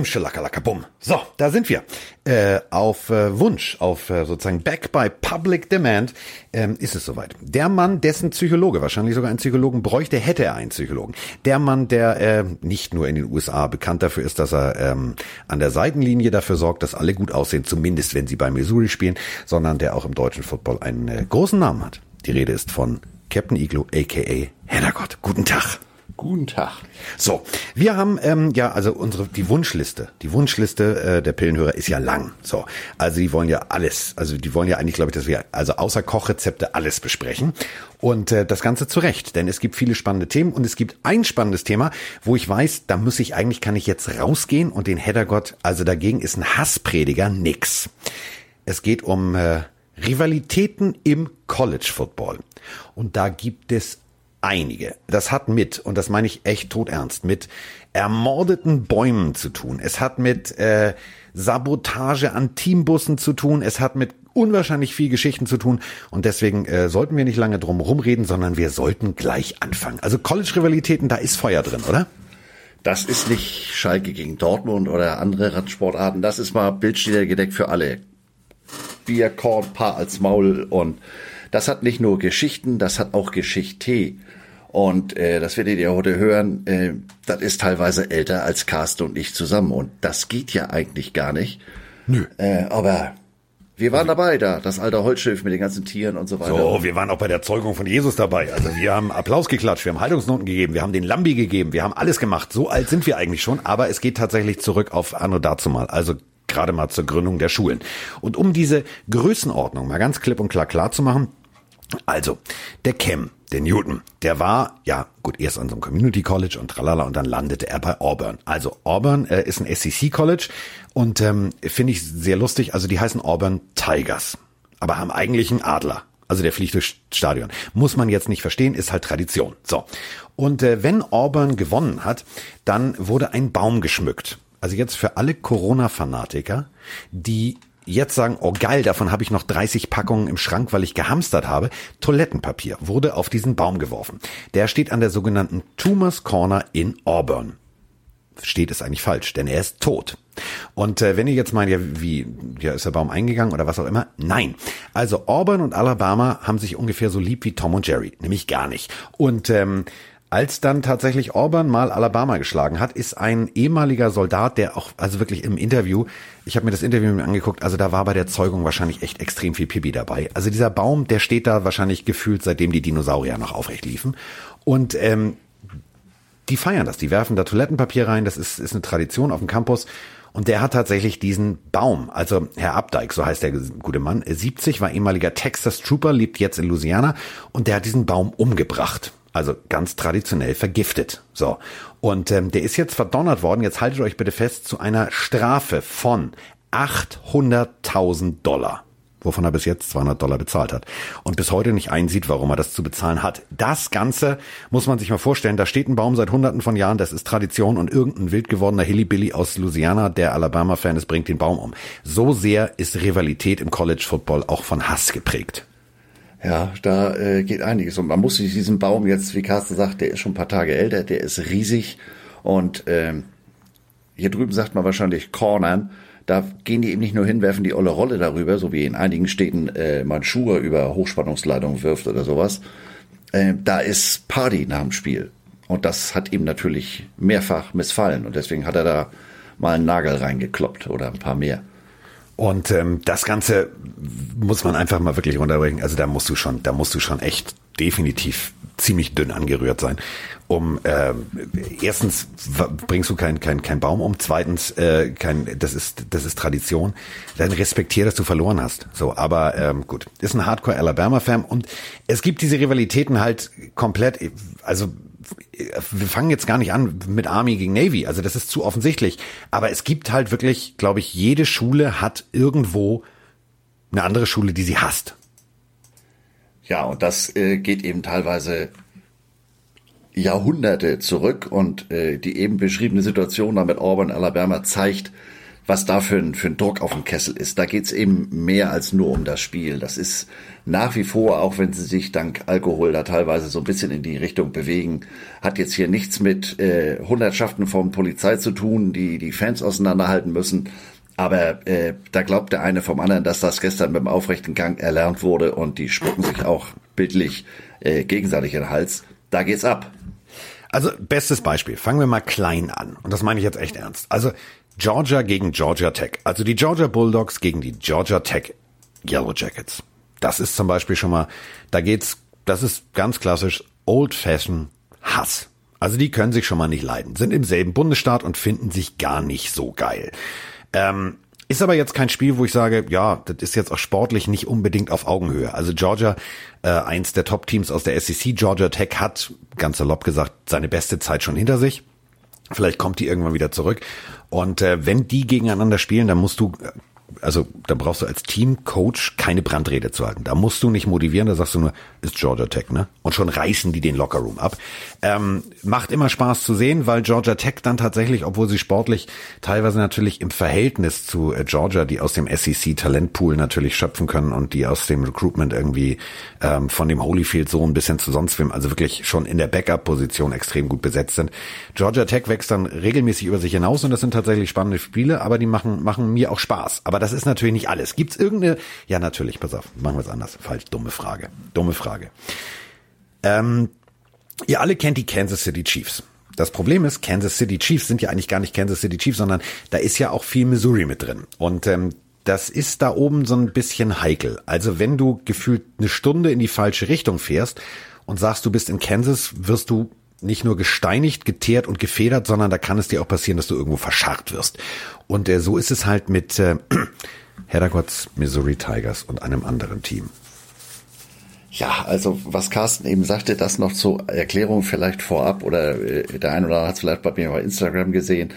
Boom, schalakalaka, bumm. So, da sind wir. Äh, auf äh, Wunsch, auf äh, sozusagen Back by Public Demand ähm, ist es soweit. Der Mann, dessen Psychologe, wahrscheinlich sogar einen Psychologen bräuchte, hätte er einen Psychologen. Der Mann, der äh, nicht nur in den USA bekannt dafür ist, dass er ähm, an der Seitenlinie dafür sorgt, dass alle gut aussehen, zumindest wenn sie bei Missouri spielen, sondern der auch im deutschen Football einen äh, großen Namen hat. Die Rede ist von Captain Iglo, aka Heddergott. Guten Tag. Guten Tag. So, wir haben ähm, ja also unsere die Wunschliste. Die Wunschliste äh, der Pillenhörer ist ja lang. So, also die wollen ja alles. Also die wollen ja eigentlich, glaube ich, dass wir also außer Kochrezepte alles besprechen und äh, das Ganze zu Recht, denn es gibt viele spannende Themen und es gibt ein spannendes Thema, wo ich weiß, da muss ich eigentlich kann ich jetzt rausgehen und den Heddergott. Also dagegen ist ein Hassprediger nix. Es geht um äh, Rivalitäten im College Football und da gibt es einige. Das hat mit, und das meine ich echt todernst, mit ermordeten Bäumen zu tun. Es hat mit äh, Sabotage an Teambussen zu tun. Es hat mit unwahrscheinlich viel Geschichten zu tun. Und deswegen äh, sollten wir nicht lange drum rumreden, sondern wir sollten gleich anfangen. Also College-Rivalitäten, da ist Feuer drin, oder? Das ist nicht Schalke gegen Dortmund oder andere Radsportarten. Das ist mal Bildschirmgedeckt für alle. Bier, Korn, Paar als Maul und das hat nicht nur Geschichten, das hat auch Geschichte. Und äh, das werdet ihr heute hören, äh, das ist teilweise älter als Carsten und ich zusammen. Und das geht ja eigentlich gar nicht. Nö. Äh, aber wir waren dabei da, das alte Holzschiff mit den ganzen Tieren und so weiter. So, wir waren auch bei der Zeugung von Jesus dabei. Also wir haben Applaus geklatscht, wir haben Haltungsnoten gegeben, wir haben den Lambi gegeben, wir haben alles gemacht. So alt sind wir eigentlich schon, aber es geht tatsächlich zurück auf Anno dazu mal. Also gerade mal zur Gründung der Schulen. Und um diese Größenordnung mal ganz klipp und klar klar zu machen, also, der Cam, der Newton, der war, ja, gut, erst an so einem Community College und tralala und dann landete er bei Auburn. Also Auburn äh, ist ein SEC College und ähm, finde ich sehr lustig. Also die heißen Auburn Tigers, aber haben eigentlich einen Adler. Also der fliegt durchs Stadion. Muss man jetzt nicht verstehen, ist halt Tradition. So. Und äh, wenn Auburn gewonnen hat, dann wurde ein Baum geschmückt. Also jetzt für alle Corona-Fanatiker, die jetzt sagen, oh geil, davon habe ich noch 30 Packungen im Schrank, weil ich gehamstert habe. Toilettenpapier wurde auf diesen Baum geworfen. Der steht an der sogenannten Tumors Corner in Auburn. Steht es eigentlich falsch, denn er ist tot. Und äh, wenn ihr jetzt meint, ja, wie, ja, ist der Baum eingegangen oder was auch immer? Nein. Also Auburn und Alabama haben sich ungefähr so lieb wie Tom und Jerry, nämlich gar nicht. Und ähm, als dann tatsächlich Auburn mal Alabama geschlagen hat, ist ein ehemaliger Soldat, der auch, also wirklich im Interview, ich habe mir das Interview mit angeguckt, also da war bei der Zeugung wahrscheinlich echt extrem viel Pipi dabei. Also dieser Baum, der steht da wahrscheinlich gefühlt, seitdem die Dinosaurier noch aufrecht liefen. Und ähm, die feiern das, die werfen da Toilettenpapier rein, das ist, ist eine Tradition auf dem Campus. Und der hat tatsächlich diesen Baum, also Herr Abdeig, so heißt der gute Mann, 70, war ehemaliger Texas Trooper, lebt jetzt in Louisiana und der hat diesen Baum umgebracht. Also ganz traditionell vergiftet. So. Und ähm, der ist jetzt verdonnert worden, jetzt haltet euch bitte fest, zu einer Strafe von 800.000 Dollar. Wovon er bis jetzt 200 Dollar bezahlt hat. Und bis heute nicht einsieht, warum er das zu bezahlen hat. Das Ganze muss man sich mal vorstellen. Da steht ein Baum seit hunderten von Jahren, das ist Tradition und irgendein wild gewordener Hillybilly aus Louisiana, der Alabama-Fan ist, bringt den Baum um. So sehr ist Rivalität im College Football auch von Hass geprägt. Ja, da äh, geht einiges. Und man muss sich diesen Baum jetzt, wie Carsten sagt, der ist schon ein paar Tage älter, der ist riesig. Und ähm, hier drüben sagt man wahrscheinlich Cornern. Da gehen die eben nicht nur hin, werfen die olle Rolle darüber, so wie in einigen Städten äh, man Schuhe über Hochspannungsleitungen wirft oder sowas. Äh, da ist Party nach dem Spiel. Und das hat ihm natürlich mehrfach missfallen. Und deswegen hat er da mal einen Nagel reingekloppt oder ein paar mehr. Und ähm, das Ganze muss man einfach mal wirklich runterbringen. Also da musst du schon, da musst du schon echt definitiv ziemlich dünn angerührt sein. Um äh, erstens bringst du kein kein kein Baum um, zweitens äh, kein das ist das ist Tradition. Dann respektier, dass du verloren hast. So, aber ähm, gut, ist ein Hardcore Alabama Fan und es gibt diese Rivalitäten halt komplett. Also wir fangen jetzt gar nicht an mit Army gegen Navy, also das ist zu offensichtlich. Aber es gibt halt wirklich, glaube ich, jede Schule hat irgendwo eine andere Schule, die sie hasst. Ja, und das äh, geht eben teilweise Jahrhunderte zurück und äh, die eben beschriebene Situation da mit Auburn, Alabama zeigt, was da für ein, für ein Druck auf dem Kessel ist. Da geht's eben mehr als nur um das Spiel. Das ist nach wie vor, auch wenn sie sich dank Alkohol da teilweise so ein bisschen in die Richtung bewegen, hat jetzt hier nichts mit äh, Hundertschaften von Polizei zu tun, die die Fans auseinanderhalten müssen. Aber äh, da glaubt der eine vom anderen, dass das gestern beim aufrechten Gang erlernt wurde und die spucken sich auch bildlich äh, gegenseitig in den Hals. Da geht's ab. Also bestes Beispiel. Fangen wir mal klein an. Und das meine ich jetzt echt ernst. Also Georgia gegen Georgia Tech. Also die Georgia Bulldogs gegen die Georgia Tech Yellow Jackets. Das ist zum Beispiel schon mal, da geht's, das ist ganz klassisch Old Fashion Hass. Also die können sich schon mal nicht leiden, sind im selben Bundesstaat und finden sich gar nicht so geil. Ähm, ist aber jetzt kein Spiel, wo ich sage, ja, das ist jetzt auch sportlich nicht unbedingt auf Augenhöhe. Also Georgia, äh, eins der Top-Teams aus der SEC, Georgia Tech hat, ganz salopp gesagt, seine beste Zeit schon hinter sich. Vielleicht kommt die irgendwann wieder zurück. Und äh, wenn die gegeneinander spielen, dann musst du also da brauchst du als Teamcoach keine Brandrede zu halten. Da musst du nicht motivieren, da sagst du nur, ist Georgia Tech, ne? Und schon reißen die den Lockerroom ab. Ähm, macht immer Spaß zu sehen, weil Georgia Tech dann tatsächlich, obwohl sie sportlich teilweise natürlich im Verhältnis zu äh, Georgia, die aus dem SEC Talentpool natürlich schöpfen können und die aus dem Recruitment irgendwie ähm, von dem Holyfield so ein bisschen zu sonst wem, also wirklich schon in der Backup-Position extrem gut besetzt sind. Georgia Tech wächst dann regelmäßig über sich hinaus und das sind tatsächlich spannende Spiele, aber die machen, machen mir auch Spaß. Aber das ist natürlich nicht alles. Gibt's irgendeine, ja natürlich, pass auf, machen wir es anders. Falsch, dumme Frage. Dumme Frage. Ähm, ihr alle kennt die Kansas City Chiefs. Das Problem ist, Kansas City Chiefs sind ja eigentlich gar nicht Kansas City Chiefs, sondern da ist ja auch viel Missouri mit drin. Und ähm, das ist da oben so ein bisschen heikel. Also wenn du gefühlt eine Stunde in die falsche Richtung fährst und sagst, du bist in Kansas, wirst du nicht nur gesteinigt, geteert und gefedert, sondern da kann es dir auch passieren, dass du irgendwo verscharrt wirst. Und äh, so ist es halt mit äh, Herrgotts Missouri Tigers und einem anderen Team. Ja, also was Carsten eben sagte, das noch zur Erklärung vielleicht vorab oder äh, der eine oder andere hat es vielleicht bei mir bei Instagram gesehen.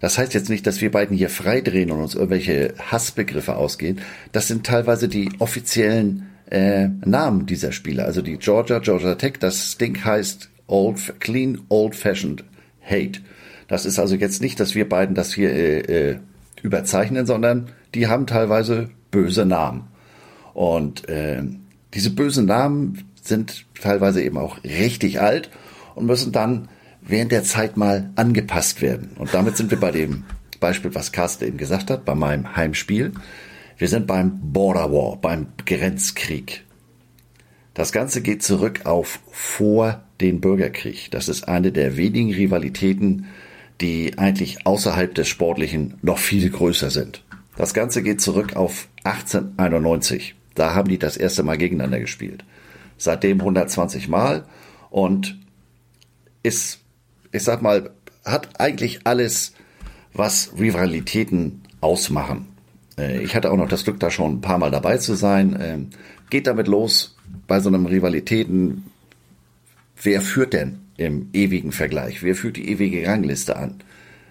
Das heißt jetzt nicht, dass wir beiden hier freidrehen und uns irgendwelche Hassbegriffe ausgehen. Das sind teilweise die offiziellen äh, Namen dieser Spieler. Also die Georgia, Georgia Tech, das Ding heißt Old, Clean Old Fashioned Hate. Das ist also jetzt nicht, dass wir beiden das hier äh, äh, überzeichnen, sondern die haben teilweise böse Namen. Und äh, diese bösen Namen sind teilweise eben auch richtig alt und müssen dann während der Zeit mal angepasst werden. Und damit sind wir bei dem Beispiel, was Carsten eben gesagt hat, bei meinem Heimspiel. Wir sind beim Border War, beim Grenzkrieg. Das Ganze geht zurück auf vor den Bürgerkrieg. Das ist eine der wenigen Rivalitäten, die eigentlich außerhalb des Sportlichen noch viel größer sind. Das Ganze geht zurück auf 1891. Da haben die das erste Mal gegeneinander gespielt. Seitdem 120 Mal und ist, ich sag mal, hat eigentlich alles, was Rivalitäten ausmachen. Äh, ich hatte auch noch das Glück, da schon ein paar Mal dabei zu sein. Ähm, geht damit los bei so einem Rivalitäten. Wer führt denn im ewigen Vergleich? Wer führt die ewige Rangliste an?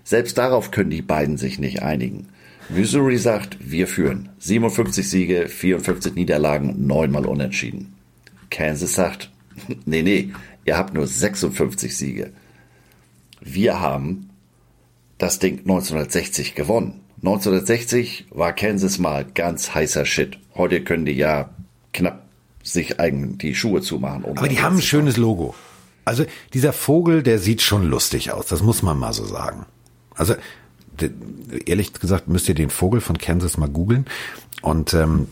Selbst darauf können die beiden sich nicht einigen. Missouri sagt, wir führen. 57 Siege, 54 Niederlagen, neunmal unentschieden. Kansas sagt, nee, nee, ihr habt nur 56 Siege. Wir haben das Ding 1960 gewonnen. 1960 war Kansas mal ganz heißer Shit. Heute können die ja knapp sich eigen die Schuhe zumachen. Um Aber die haben ein schönes Logo. Also dieser Vogel, der sieht schon lustig aus. Das muss man mal so sagen. Also ehrlich gesagt müsst ihr den Vogel von Kansas mal googeln und ähm,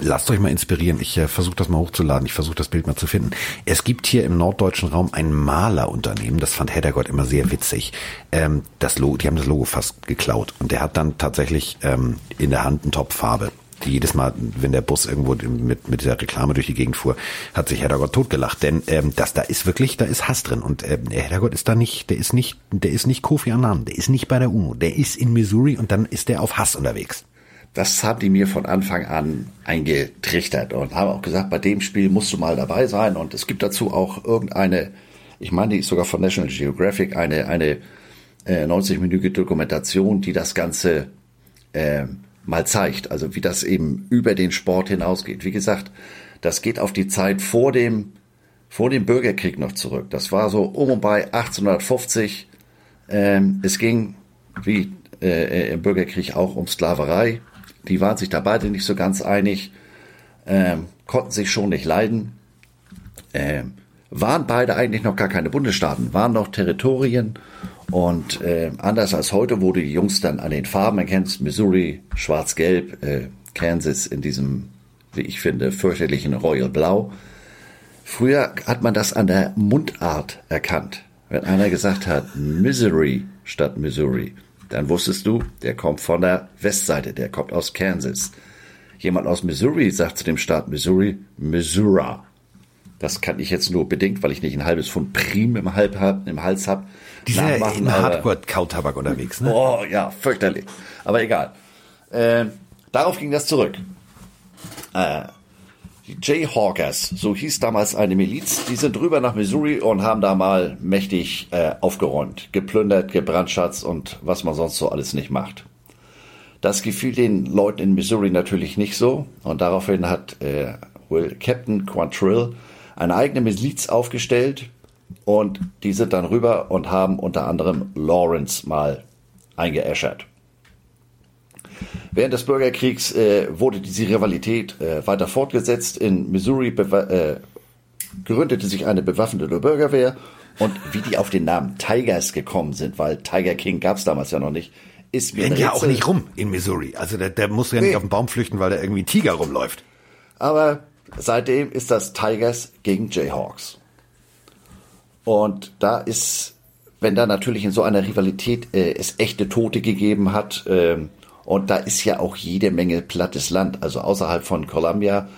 Lasst euch mal inspirieren. Ich äh, versuche das mal hochzuladen. Ich versuche das Bild mal zu finden. Es gibt hier im norddeutschen Raum ein Malerunternehmen. Das fand Heddergott immer sehr witzig. Ähm, das Logo, die haben das Logo fast geklaut. Und der hat dann tatsächlich ähm, in der Hand eine Topfarbe. Die jedes Mal, wenn der Bus irgendwo mit, mit dieser Reklame durch die Gegend fuhr, hat sich Heddergott totgelacht. Denn ähm, das da ist wirklich, da ist Hass drin. Und ähm, Heddergott ist da nicht, der ist nicht, der ist nicht Kofi Annan, der ist nicht bei der UNO, der ist in Missouri und dann ist der auf Hass unterwegs. Das haben die mir von Anfang an eingetrichtert und haben auch gesagt, bei dem Spiel musst du mal dabei sein. Und es gibt dazu auch irgendeine, ich meine, die ist sogar von National Geographic, eine, eine äh, 90-minütige Dokumentation, die das Ganze äh, mal zeigt. Also wie das eben über den Sport hinausgeht. Wie gesagt, das geht auf die Zeit vor dem, vor dem Bürgerkrieg noch zurück. Das war so um und bei 1850. Ähm, es ging, wie äh, im Bürgerkrieg auch um Sklaverei. Die waren sich da beide nicht so ganz einig, ähm, konnten sich schon nicht leiden. Ähm, waren beide eigentlich noch gar keine Bundesstaaten, waren noch Territorien. Und äh, anders als heute, wo du die Jungs dann an den Farben erkennst, Missouri, schwarz-gelb, äh, Kansas in diesem, wie ich finde, fürchterlichen Royal Blau. Früher hat man das an der Mundart erkannt. Wenn einer gesagt hat, Misery statt Missouri, dann wusstest du, der kommt von der Westseite, der kommt aus Kansas. Jemand aus Missouri sagt zu dem Staat Missouri, Missouri. Das kann ich jetzt nur bedingt, weil ich nicht ein halbes Pfund Prim im, Halb im Hals habe. Die sind ja im Hardcore-Kautabak unterwegs, ne? Oh ja, fürchterlich. Aber egal. Äh, darauf ging das zurück. Äh, die Jayhawkers, so hieß damals eine Miliz, die sind rüber nach Missouri und haben da mal mächtig äh, aufgeräumt, geplündert, gebrandschatzt und was man sonst so alles nicht macht. Das gefiel den Leuten in Missouri natürlich nicht so und daraufhin hat äh, Will Captain Quantrill eine eigene Miliz aufgestellt und die sind dann rüber und haben unter anderem Lawrence mal eingeäschert. Während des Bürgerkriegs äh, wurde diese Rivalität äh, weiter fortgesetzt. In Missouri äh, gründete sich eine bewaffnete Bürgerwehr. Und wie die auf den Namen Tigers gekommen sind, weil Tiger King gab es damals ja noch nicht, ist mir ja auch nicht rum in Missouri. Also der, der muss ja nee. nicht auf den Baum flüchten, weil da irgendwie ein Tiger rumläuft. Aber seitdem ist das Tigers gegen Jayhawks. Und da ist, wenn da natürlich in so einer Rivalität äh, es echte Tote gegeben hat, äh, und da ist ja auch jede Menge plattes Land, also außerhalb von Columbia,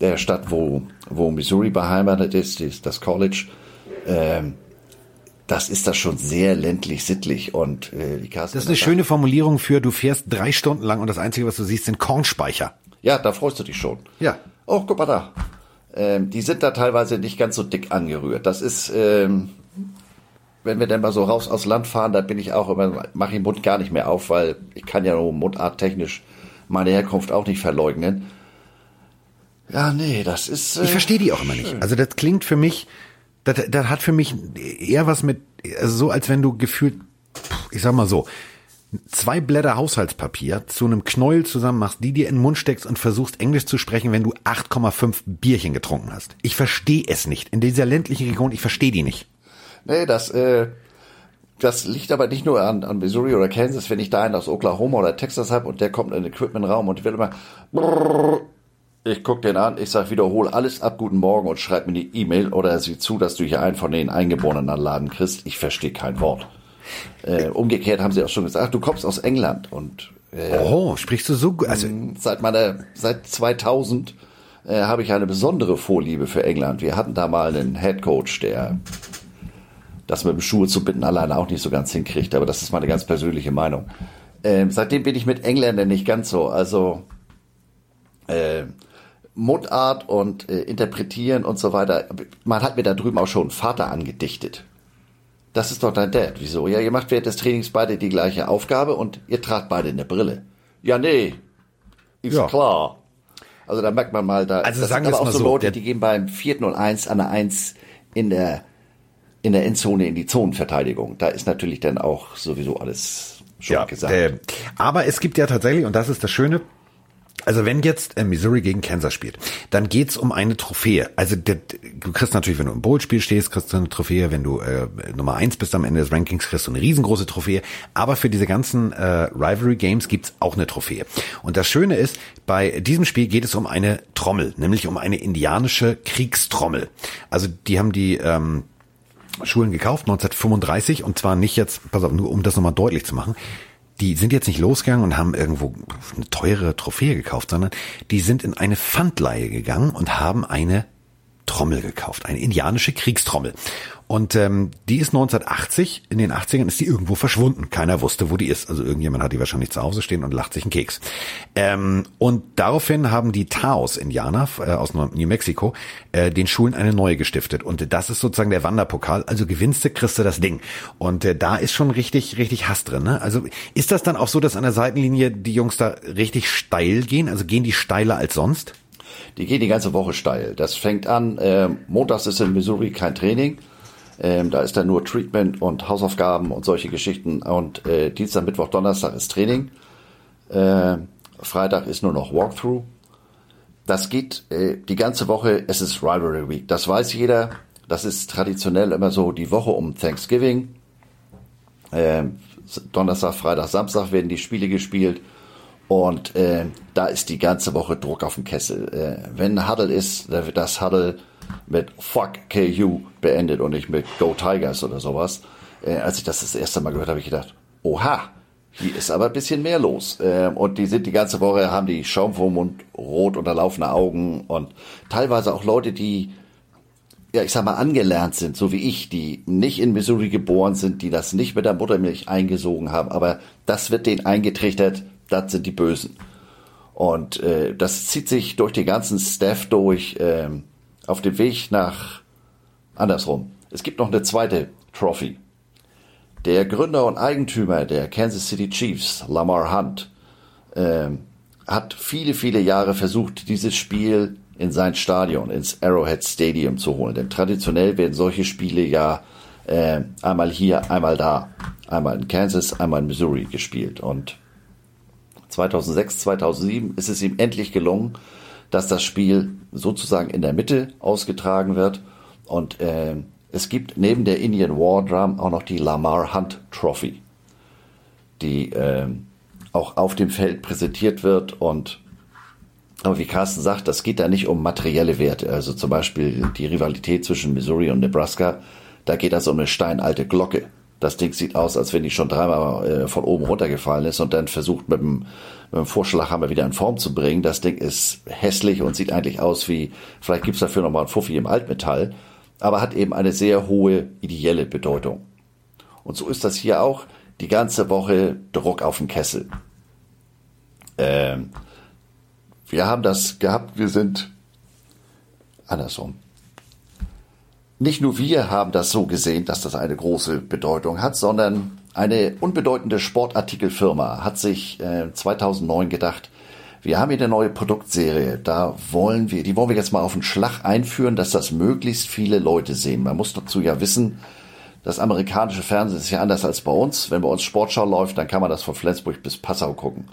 der Stadt, wo, wo Missouri beheimatet ist, ist das College, ähm, das ist das schon sehr ländlich sittlich und äh, die Das ist eine schöne Formulierung für du fährst drei Stunden lang und das Einzige, was du siehst, sind Kornspeicher. Ja, da freust du dich schon. Ja. Oh, guck mal da. Ähm, die sind da teilweise nicht ganz so dick angerührt. Das ist, ähm, wenn wir dann mal so raus aus Land fahren, da bin ich auch immer, mache ich den Mund gar nicht mehr auf, weil ich kann ja nur mundarttechnisch meine Herkunft auch nicht verleugnen. Ja, nee, das ist. Äh, ich verstehe die auch immer nicht. Also das klingt für mich, das, das hat für mich eher was mit, also so als wenn du gefühlt, ich sag mal so, zwei Blätter Haushaltspapier zu einem Knäuel zusammen machst, die dir in den Mund steckst und versuchst Englisch zu sprechen, wenn du 8,5 Bierchen getrunken hast. Ich verstehe es nicht. In dieser ländlichen Region, ich verstehe die nicht. Nee, das, äh, das liegt aber nicht nur an, an Missouri oder Kansas, wenn ich da einen aus Oklahoma oder Texas habe und der kommt in den Equipmentraum und will immer brrr, ich guck den an, ich sag wiederhole alles ab, guten Morgen und schreib mir die E-Mail oder sieh zu, dass du hier einen von den Eingeborenen an Laden kriegst. Ich verstehe kein Wort. Äh, umgekehrt haben sie auch schon gesagt, du kommst aus England und äh, oh, sprichst du so gut? Also seit meiner seit 2000 äh, habe ich eine besondere Vorliebe für England. Wir hatten da mal einen Head Coach, der das mit dem Schuhe zu bitten alleine auch nicht so ganz hinkriegt, aber das ist meine ganz persönliche Meinung. Ähm, seitdem bin ich mit Engländern nicht ganz so. Also äh, Mundart und äh, Interpretieren und so weiter. Man hat mir da drüben auch schon Vater angedichtet. Das ist doch dein Dad. Wieso? Ja, ihr macht während des Trainings beide die gleiche Aufgabe und ihr tragt beide eine Brille. Ja, nee. Ist ja. klar. Also da merkt man mal, da also das sagen sind aber auch so Leute, die gehen beim vierten und eins an der eins in der in der Endzone in die Zonenverteidigung. Da ist natürlich dann auch sowieso alles schon ja, gesagt. Äh, aber es gibt ja tatsächlich, und das ist das Schöne, also wenn jetzt äh, Missouri gegen Kansas spielt, dann geht's um eine Trophäe. Also du kriegst natürlich, wenn du im Bowl-Spiel stehst, kriegst du eine Trophäe. Wenn du äh, Nummer eins bist am Ende des Rankings, kriegst du eine riesengroße Trophäe. Aber für diese ganzen äh, Rivalry-Games gibt's auch eine Trophäe. Und das Schöne ist, bei diesem Spiel geht es um eine Trommel, nämlich um eine indianische Kriegstrommel. Also die haben die ähm, Schulen gekauft, 1935, und zwar nicht jetzt, pass auf, nur um das nochmal deutlich zu machen, die sind jetzt nicht losgegangen und haben irgendwo eine teure Trophäe gekauft, sondern die sind in eine Pfandleihe gegangen und haben eine Trommel gekauft, eine indianische Kriegstrommel. Und ähm, die ist 1980, in den 80ern ist die irgendwo verschwunden. Keiner wusste, wo die ist. Also irgendjemand hat die wahrscheinlich zu Hause stehen und lacht sich einen Keks. Ähm, und daraufhin haben die Taos-Indianer äh, aus New Mexico äh, den Schulen eine neue gestiftet. Und das ist sozusagen der Wanderpokal. Also gewinnst du, kriegst du das Ding. Und äh, da ist schon richtig, richtig Hass drin. Ne? Also ist das dann auch so, dass an der Seitenlinie die Jungs da richtig steil gehen? Also gehen die steiler als sonst? Die gehen die ganze Woche steil. Das fängt an, äh, montags ist in Missouri kein Training Ähm, da ist dann nur Treatment und Hausaufgaben und solche Geschichten. Und äh, Dienstag, Mittwoch, Donnerstag ist Training. Äh, Freitag ist nur noch Walkthrough. Das geht äh, die ganze Woche. Es ist Rivalry Week. Das weiß jeder. Das ist traditionell immer so die Woche um Thanksgiving. Äh, Donnerstag, Freitag, Samstag werden die Spiele gespielt. Und äh, da ist die ganze Woche Druck auf dem Kessel. Äh, wenn Huddle ist, da wird das Huddle mit Fuck KU beendet und nicht mit Go Tigers oder sowas. Äh, als ich das das erste Mal gehört habe, ich gedacht, oha, hier ist aber ein bisschen mehr los. Äh, und die sind die ganze Woche, haben die Schaum vom Mund, rot unterlaufene Augen und teilweise auch Leute, die ja, ich sag mal, angelernt sind, so wie ich, die nicht in Missouri geboren sind, die das nicht mit der Muttermilch eingesogen haben, aber das wird denen eingetrichtert, das sind die Bösen. Und äh, das zieht sich durch den ganzen Staff durch, äh, auf dem Weg nach andersrum. Es gibt noch eine zweite Trophy. Der Gründer und Eigentümer der Kansas City Chiefs, Lamar Hunt, äh, hat viele, viele Jahre versucht, dieses Spiel in sein Stadion, ins Arrowhead Stadium zu holen. Denn traditionell werden solche Spiele ja äh, einmal hier, einmal da, einmal in Kansas, einmal in Missouri gespielt. Und 2006, 2007 ist es ihm endlich gelungen, dass das Spiel sozusagen in der Mitte ausgetragen wird. Und äh, es gibt neben der Indian War Drum auch noch die Lamar Hunt Trophy, die äh, auch auf dem Feld präsentiert wird und aber wie Carsten sagt, das geht da nicht um materielle Werte. Also zum Beispiel die Rivalität zwischen Missouri und Nebraska, da geht das um eine steinalte Glocke. Das Ding sieht aus, als wenn die schon dreimal äh, von oben runtergefallen ist und dann versucht mit dem, mit dem Vorschlaghammer wieder in Form zu bringen. Das Ding ist hässlich und sieht eigentlich aus wie, vielleicht gibt's dafür nochmal ein Fuffi im Altmetall, aber hat eben eine sehr hohe ideelle Bedeutung. Und so ist das hier auch die ganze Woche Druck auf den Kessel. Ähm, wir haben das gehabt, wir sind andersrum. Nicht nur wir haben das so gesehen, dass das eine große Bedeutung hat, sondern eine unbedeutende Sportartikelfirma hat sich äh, 2009 gedacht, wir haben hier eine neue Produktserie, da wollen wir, die wollen wir jetzt mal auf den Schlag einführen, dass das möglichst viele Leute sehen. Man muss dazu ja wissen, das amerikanische Fernsehen ist ja anders als bei uns. Wenn bei uns Sportschau läuft, dann kann man das von Flensburg bis Passau gucken.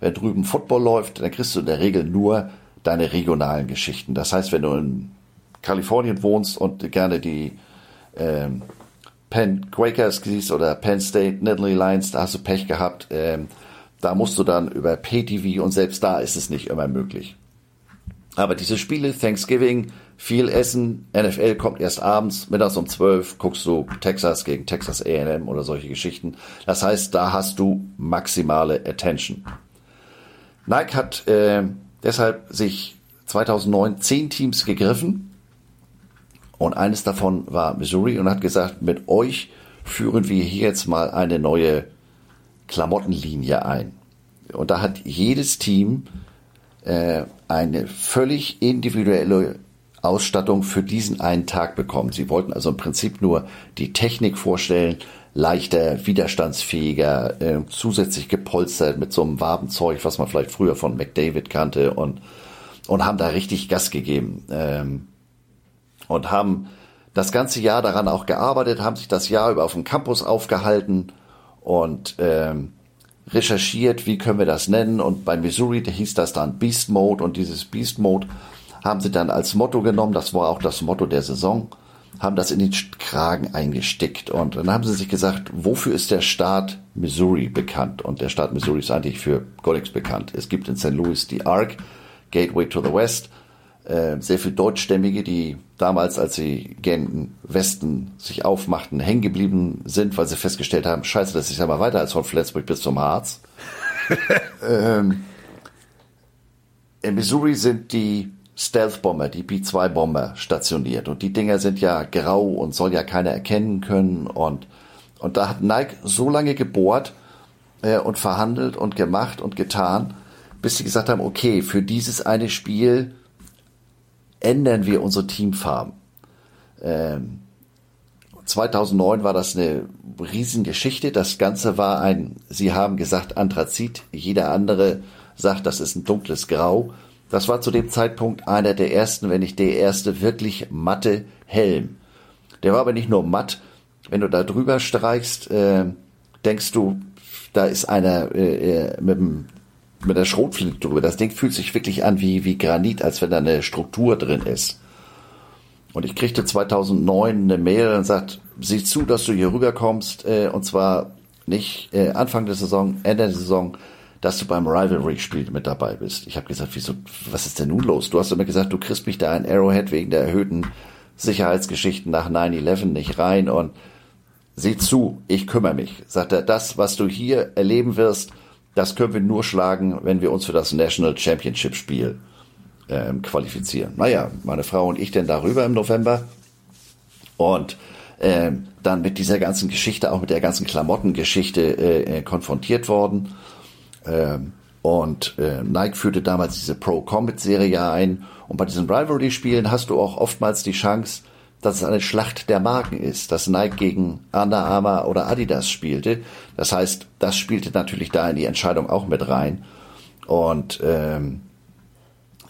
Wenn drüben Football läuft, dann kriegst du in der Regel nur deine regionalen Geschichten. Das heißt, wenn du in Kalifornien wohnst und gerne die ähm, Penn Quakers siehst oder Penn State Nittany Lions, da hast du Pech gehabt. Ähm, da musst du dann über PayTV und selbst da ist es nicht immer möglich. Aber diese Spiele, Thanksgiving, viel Essen, NFL kommt erst abends, mittags um 12 guckst du Texas gegen Texas AM oder solche Geschichten. Das heißt, da hast du maximale Attention. Nike hat äh, deshalb sich 2009 zehn Teams gegriffen und eines davon war Missouri und hat gesagt, mit euch führen wir hier jetzt mal eine neue Klamottenlinie ein. Und da hat jedes Team äh, eine völlig individuelle Ausstattung für diesen einen Tag bekommen. Sie wollten also im Prinzip nur die Technik vorstellen, leichter, widerstandsfähiger, äh, zusätzlich gepolstert mit so einem Wabenzeug, was man vielleicht früher von McDavid kannte und, und haben da richtig Gas gegeben. Ähm, und haben das ganze Jahr daran auch gearbeitet, haben sich das Jahr über auf dem Campus aufgehalten und ähm, recherchiert, wie können wir das nennen. Und bei Missouri hieß das dann Beast Mode und dieses Beast Mode haben sie dann als Motto genommen. Das war auch das Motto der Saison haben das in den Kragen eingestickt. Und dann haben sie sich gesagt, wofür ist der Staat Missouri bekannt? Und der Staat Missouri ist eigentlich für nichts bekannt. Es gibt in St. Louis die ARC, Gateway to the West, sehr viel Deutschstämmige, die damals, als sie gen Westen sich aufmachten, hängen geblieben sind, weil sie festgestellt haben, scheiße, das ist ja mal weiter als von Flensburg bis zum Harz. ähm, in Missouri sind die Stealth-Bomber, die B-2-Bomber stationiert. Und die Dinger sind ja grau und soll ja keiner erkennen können. Und, und da hat Nike so lange gebohrt äh, und verhandelt und gemacht und getan, bis sie gesagt haben, okay, für dieses eine Spiel ändern wir unsere Teamfarben. Ähm, 2009 war das eine Riesengeschichte. Das Ganze war ein, sie haben gesagt, Anthrazit. Jeder andere sagt, das ist ein dunkles Grau. Das war zu dem Zeitpunkt einer der ersten, wenn nicht der erste, wirklich matte Helm. Der war aber nicht nur matt. Wenn du da drüber streichst, äh, denkst du, da ist einer äh, äh mit, dem, mit der Schrotflinte drüber. Das Ding fühlt sich wirklich an wie, wie Granit, als wenn da eine Struktur drin ist. Und ich kriegte 2009 eine Mail und sagt, sieh zu, dass du hier rüberkommst, äh, und zwar nicht äh, Anfang der Saison, Ende der Saison, dass du beim Rivalry-Spiel mit dabei bist. Ich habe gesagt, wieso, was ist denn nun los? Du hast immer gesagt, du kriegst mich da in Arrowhead wegen der erhöhten Sicherheitsgeschichten nach 9-11 nicht rein und sieh zu, ich kümmere mich. Sagt er, das, was du hier erleben wirst, das können wir nur schlagen, wenn wir uns für das National Championship Spiel ähm, qualifizieren. Naja, meine Frau und ich denn darüber im November und ähm, dann mit dieser ganzen Geschichte, auch mit der ganzen Klamottengeschichte äh, äh, konfrontiert worden. Ähm, und äh, Nike führte damals diese Pro Combat Serie ein. Und bei diesen Rivalry-Spielen hast du auch oftmals die Chance, dass es eine Schlacht der Marken ist, dass Nike gegen Under Armour oder Adidas spielte. Das heißt, das spielte natürlich da in die Entscheidung auch mit rein. Und ähm,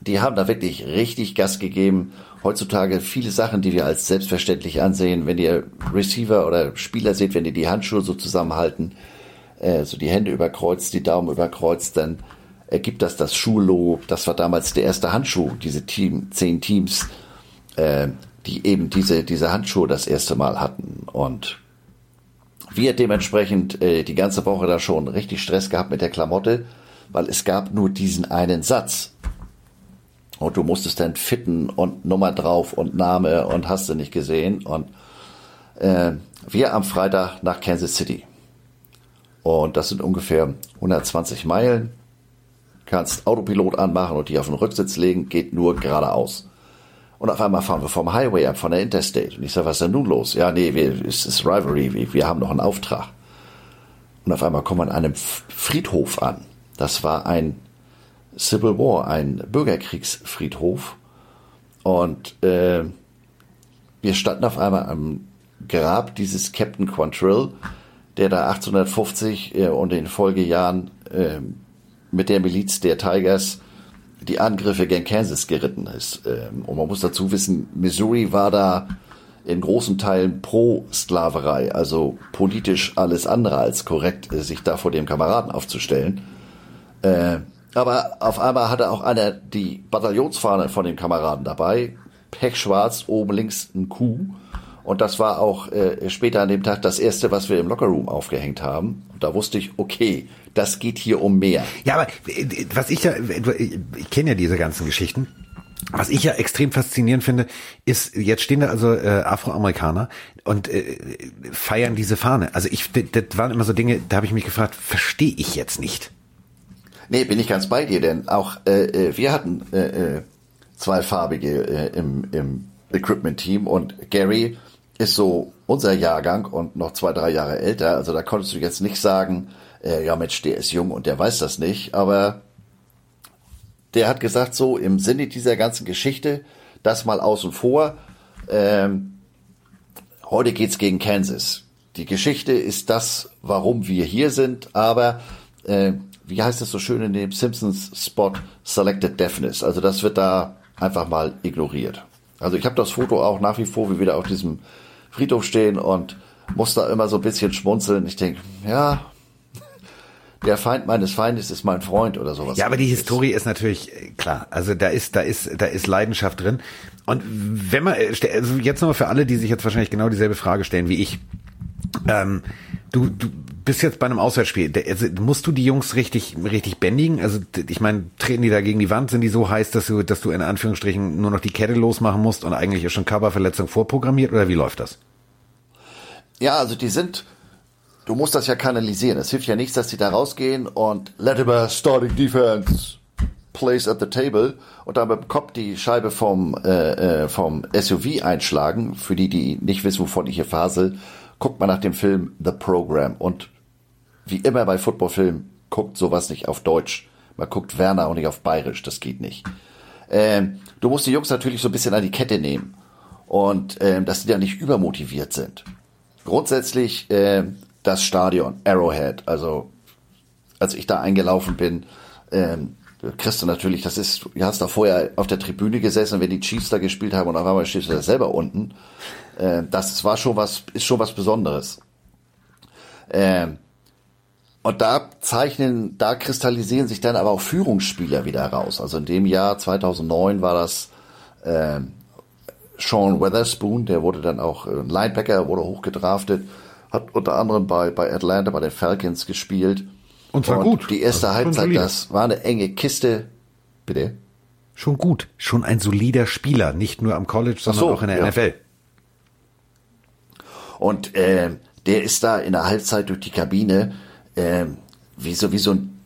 die haben da wirklich richtig Gas gegeben. Heutzutage viele Sachen, die wir als selbstverständlich ansehen, wenn ihr Receiver oder Spieler seht, wenn die die Handschuhe so zusammenhalten, äh, so die Hände überkreuzt, die Daumen überkreuzt, dann ergibt das das Schuhlob. Das war damals der erste Handschuh, diese Team, zehn Teams, äh, die eben diese, diese Handschuhe das erste Mal hatten. Und wir dementsprechend äh, die ganze Woche da schon richtig Stress gehabt mit der Klamotte, weil es gab nur diesen einen Satz. Und du musstest dann fitten und Nummer drauf und Name und hast du nicht gesehen. Und äh, wir am Freitag nach Kansas City. Und das sind ungefähr 120 Meilen. Kannst Autopilot anmachen und die auf den Rücksitz legen, geht nur geradeaus. Und auf einmal fahren wir vom Highway ab, von der Interstate. Und ich sage, was ist denn nun los? Ja, nee, wir, es ist Rivalry, wir, wir haben noch einen Auftrag. Und auf einmal kommen wir an einem Friedhof an. Das war ein Civil War, ein Bürgerkriegsfriedhof. Und äh, wir standen auf einmal am Grab dieses Captain Quantrill, der da 1850 äh, und in Folgejahren äh, mit der Miliz der Tigers die Angriffe gegen Kansas geritten ist. Ähm, und man muss dazu wissen, Missouri war da in großen Teilen pro Sklaverei, also politisch alles andere als korrekt, äh, sich da vor dem Kameraden aufzustellen. Äh, aber auf einmal hatte auch einer die Bataillonsfahne von dem Kameraden dabei, pechschwarz, oben links ein Kuh. Und das war auch äh, später an dem Tag das erste, was wir im Lockerroom aufgehängt haben. Und da wusste ich, okay, das geht hier um mehr. Ja, aber äh, was ich ja, ich kenne ja diese ganzen Geschichten. Was ich ja extrem faszinierend finde, ist, jetzt stehen da also äh, Afroamerikaner und äh, feiern diese Fahne. Also ich, das waren immer so Dinge, da habe ich mich gefragt, verstehe ich jetzt nicht. Nee, bin ich ganz bei dir, denn auch äh, äh wir hatten äh, äh, zweifarbige äh, im, im Equipment-Team und Gary ist so unser Jahrgang und noch zwei, drei Jahre älter. Also da konntest du jetzt nicht sagen, äh, ja Mensch, der ist jung und der weiß das nicht. Aber der hat gesagt, so im Sinne dieser ganzen Geschichte, das mal außen vor. Ähm, heute geht's gegen Kansas. Die Geschichte ist das, warum wir hier sind, aber äh, wie heißt es so schön in dem Simpsons-Spot, Selected Deafness. Also das wird da einfach mal ignoriert. Also ich habe das Foto auch nach wie vor, wie wir da auf diesem Friedhof stehen und muss da immer so ein bisschen schmunzeln. Ich denke, ja, der Feind meines Feindes ist mein Freund oder sowas. Ja, aber die Historie ist natürlich äh, klar. Also da ist, da ist, da ist Leidenschaft drin. Und wenn man, äh, also jetzt nochmal für alle, die sich jetzt wahrscheinlich genau dieselbe Frage stellen wie ich. Ähm, du, du bist jetzt bei einem Auswärtsspiel. Also, musst du die Jungs richtig, richtig bändigen? Also ich meine, treten die da gegen die Wand? Sind die so heiß, dass du, dass du in Anführungsstrichen nur noch die Kette losmachen musst und eigentlich ist schon Coververletzung vorprogrammiert oder wie läuft das? Ja, also die sind, du musst das ja kanalisieren. Es hilft ja nichts, dass die da rausgehen und Latimer starting defense place at the table und dann mit dem Kopf die Scheibe vom, äh, äh vom SUV einschlagen. Für die, die nicht wissen, wovon ich hier fasel, guckt man nach dem Film The Program und wie immer bei Footballfilmen, guckt sowas nicht auf Deutsch. Man guckt Werner und nicht auf Bayerisch, das geht nicht. Ähm, du musst die Jungs natürlich so ein bisschen an die Kette nehmen. Und ähm, dass die da nicht übermotiviert sind. Grundsätzlich äh, das Stadion, Arrowhead, also als ich da eingelaufen bin, ähm, kriegst du natürlich, das ist, du hast da vorher auf der Tribüne gesessen, wenn die Chiefs da gespielt haben und auf einmal stehst du da selber unten. Äh, das war schon was, ist schon was Besonderes. Ähm, und da zeichnen, da kristallisieren sich dann aber auch Führungsspieler wieder raus. Also in dem Jahr 2009 war das äh, Sean Weatherspoon, der wurde dann auch äh, Linebacker, wurde hochgedraftet, hat unter anderem bei, bei Atlanta, bei den Falcons gespielt. Und zwar gut. Die erste also Halbzeit, das war eine enge Kiste. Bitte? Schon gut. Schon ein solider Spieler. Nicht nur am College, sondern so, auch in der ja. NFL. Und äh, der ist da in der Halbzeit durch die Kabine äh, wie, so, wie so ein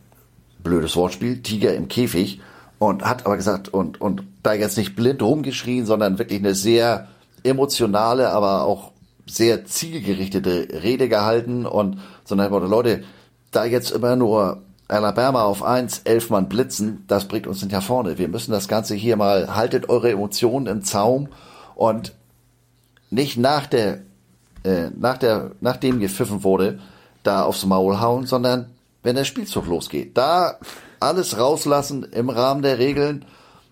blödes Wortspiel, Tiger im Käfig und hat aber gesagt, und, und da jetzt nicht blind rumgeschrien, sondern wirklich eine sehr emotionale, aber auch sehr zielgerichtete Rede gehalten und sondern Leute, da jetzt immer nur Alabama auf eins, elf Mann blitzen, das bringt uns nicht nach vorne. Wir müssen das Ganze hier mal, haltet eure Emotionen im Zaum und nicht nach der, äh, nach der, nachdem gepfiffen wurde, da aufs Maul hauen, sondern wenn der Spielzug losgeht. Da alles rauslassen im Rahmen der Regeln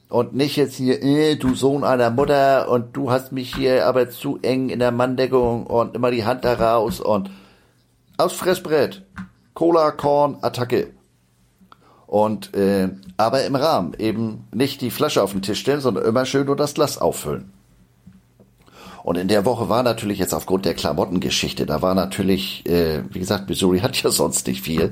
und nicht jetzt hier, äh, du Sohn einer Mutter und du hast mich hier aber zu eng in der Manndeckung und immer die Hand da raus und aufs Fressbrett. Cola, Korn, Attacke. Und äh, aber im Rahmen eben nicht die Flasche auf den Tisch stellen, sondern immer schön nur das Glas auffüllen. Und in der Woche war natürlich jetzt aufgrund der Klamottengeschichte, da war natürlich, äh, wie gesagt, Missouri hat ja sonst nicht viel,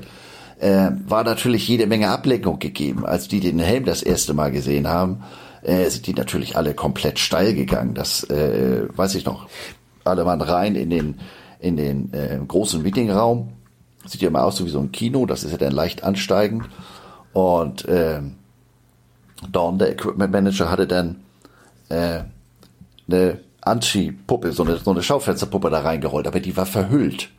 äh, war natürlich jede Menge Ablenkung gegeben. Als die den Helm das erste Mal gesehen haben, äh, sind die natürlich alle komplett steil gegangen. Das äh, weiß ich noch. Alle waren rein in den in den äh, großen Meetingraum. Sieht ja immer aus so wie so ein Kino. Das ist ja dann leicht ansteigend. Und äh, Don, der Equipment Manager, hatte dann äh, eine Anchi-Puppe, so eine, so eine Schaufensterpuppe da reingerollt, aber die war verhüllt.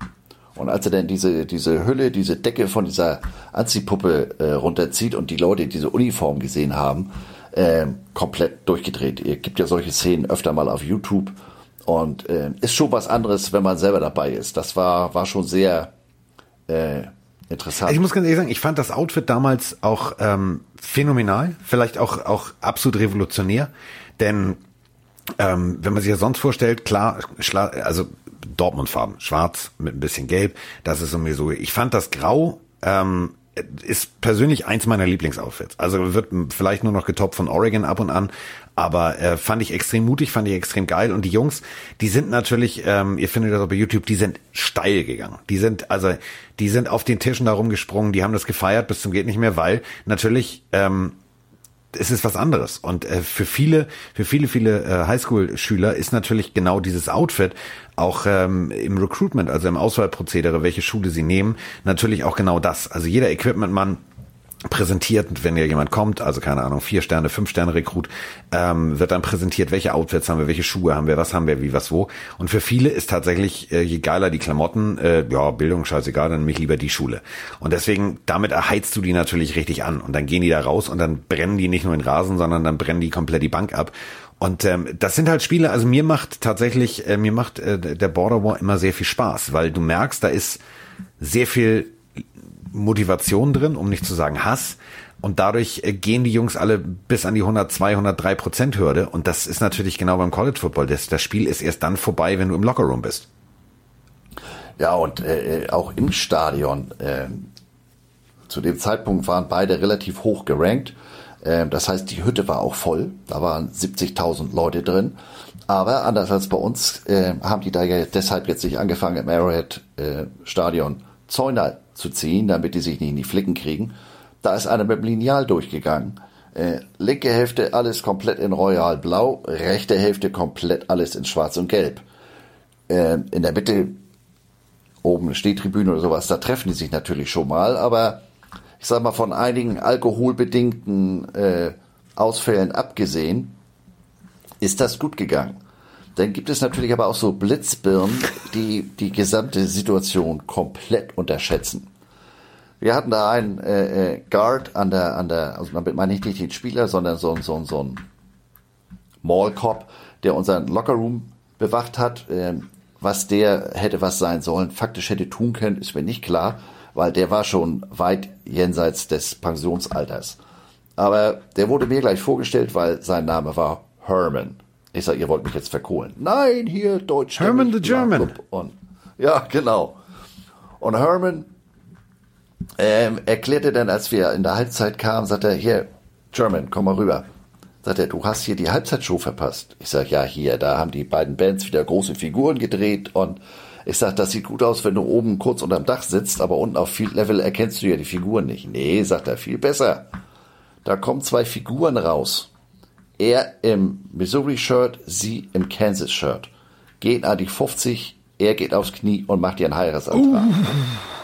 Und als er dann diese, diese Hülle, diese Decke von dieser Anziehpuppe äh, runterzieht und die Leute diese Uniform gesehen haben, äh, komplett durchgedreht. Ihr gibt ja solche Szenen öfter mal auf YouTube und äh, ist schon was anderes, wenn man selber dabei ist. Das war, war schon sehr äh, interessant. Ich muss ganz ehrlich sagen, ich fand das Outfit damals auch ähm, phänomenal, vielleicht auch, auch absolut revolutionär, denn ähm, wenn man sich ja sonst vorstellt, klar, also Dortmund-Farben, schwarz mit ein bisschen gelb, das ist sowieso, ich fand das Grau, ähm, ist persönlich eins meiner Lieblingsoutfits. Also wird vielleicht nur noch getoppt von Oregon ab und an, aber äh, fand ich extrem mutig, fand ich extrem geil. Und die Jungs, die sind natürlich, ähm, ihr findet das auch bei YouTube, die sind steil gegangen. Die sind, also, die sind auf den Tischen da rumgesprungen, die haben das gefeiert bis zum geht nicht mehr, weil natürlich ähm, es ist was anderes. Und äh, für viele, für viele, viele äh, Highschool-Schüler ist natürlich genau dieses Outfit auch ähm, im Recruitment, also im Auswahlprozedere, welche Schule sie nehmen, natürlich auch genau das. Also jeder Equipment-Mann präsentiert, wenn ja jemand kommt, also keine Ahnung, vier Sterne, fünf Sterne Rekrut, ähm, wird dann präsentiert, welche Outfits haben wir, welche Schuhe haben wir, was haben wir, wie, was, wo. Und für viele ist tatsächlich, äh, je geiler die Klamotten, äh, ja, Bildung, scheißegal, dann mich lieber die Schule. Und deswegen, damit erheizt du die natürlich richtig an. Und dann gehen die da raus und dann brennen die nicht nur in Rasen, sondern dann brennen die komplett die Bank ab. Und ähm, das sind halt Spiele, also mir macht tatsächlich, äh, mir macht äh, der Border War immer sehr viel Spaß, weil du merkst, da ist sehr viel Motivation drin, um nicht zu sagen Hass. Und dadurch äh, gehen die Jungs alle bis an die 102, 103 Prozent Hürde. Und das ist natürlich genau beim College Football. Das, das Spiel ist erst dann vorbei, wenn du im Lockerroom bist. Ja, und äh, auch im Stadion. Äh, zu dem Zeitpunkt waren beide relativ hoch gerankt. Äh, das heißt, die Hütte war auch voll. Da waren 70.000 Leute drin. Aber anders als bei uns äh, haben die da ja deshalb jetzt nicht angefangen, im Arrowhead äh, Stadion Zäune zu ziehen, damit die sich nicht in die Flicken kriegen. Da ist einer mit dem Lineal durchgegangen. Äh, linke Hälfte alles komplett in Royal Blau, rechte Hälfte komplett alles in Schwarz und Gelb. Äh, in der Mitte oben eine Stehtribüne oder sowas, da treffen die sich natürlich schon mal, aber ich sag mal von einigen alkoholbedingten äh, Ausfällen abgesehen, ist das gut gegangen. Dann gibt es natürlich aber auch so Blitzbirnen, die die gesamte Situation komplett unterschätzen. Wir hatten da einen äh, äh, Guard an der, an der, also damit meine ich nicht den Spieler, sondern so, so, so ein Mall-Cop, der unseren Lockerroom bewacht hat. Äh, was der hätte was sein sollen, faktisch hätte tun können, ist mir nicht klar, weil der war schon weit jenseits des Pensionsalters. Aber der wurde mir gleich vorgestellt, weil sein Name war Herman. Ich sag, ihr wollt mich jetzt verkohlen. Nein, hier Deutsch. Herman the German. Und, ja, genau. Und Herman ähm, erklärte dann, als wir in der Halbzeit kamen, sagte er, hier, German, komm mal rüber. Sagt er, du hast hier die Halbzeitshow verpasst. Ich sag, ja, hier, da haben die beiden Bands wieder große Figuren gedreht und ich sag, das sieht gut aus, wenn du oben kurz unterm Dach sitzt, aber unten auf Field Level erkennst du ja die Figuren nicht. Nee, sagt er, viel besser. Da kommen zwei Figuren raus. Er im Missouri-Shirt, sie im Kansas-Shirt. Gehen an die 50, er geht aufs Knie und macht ihr einen Heiratsantrag. Uh.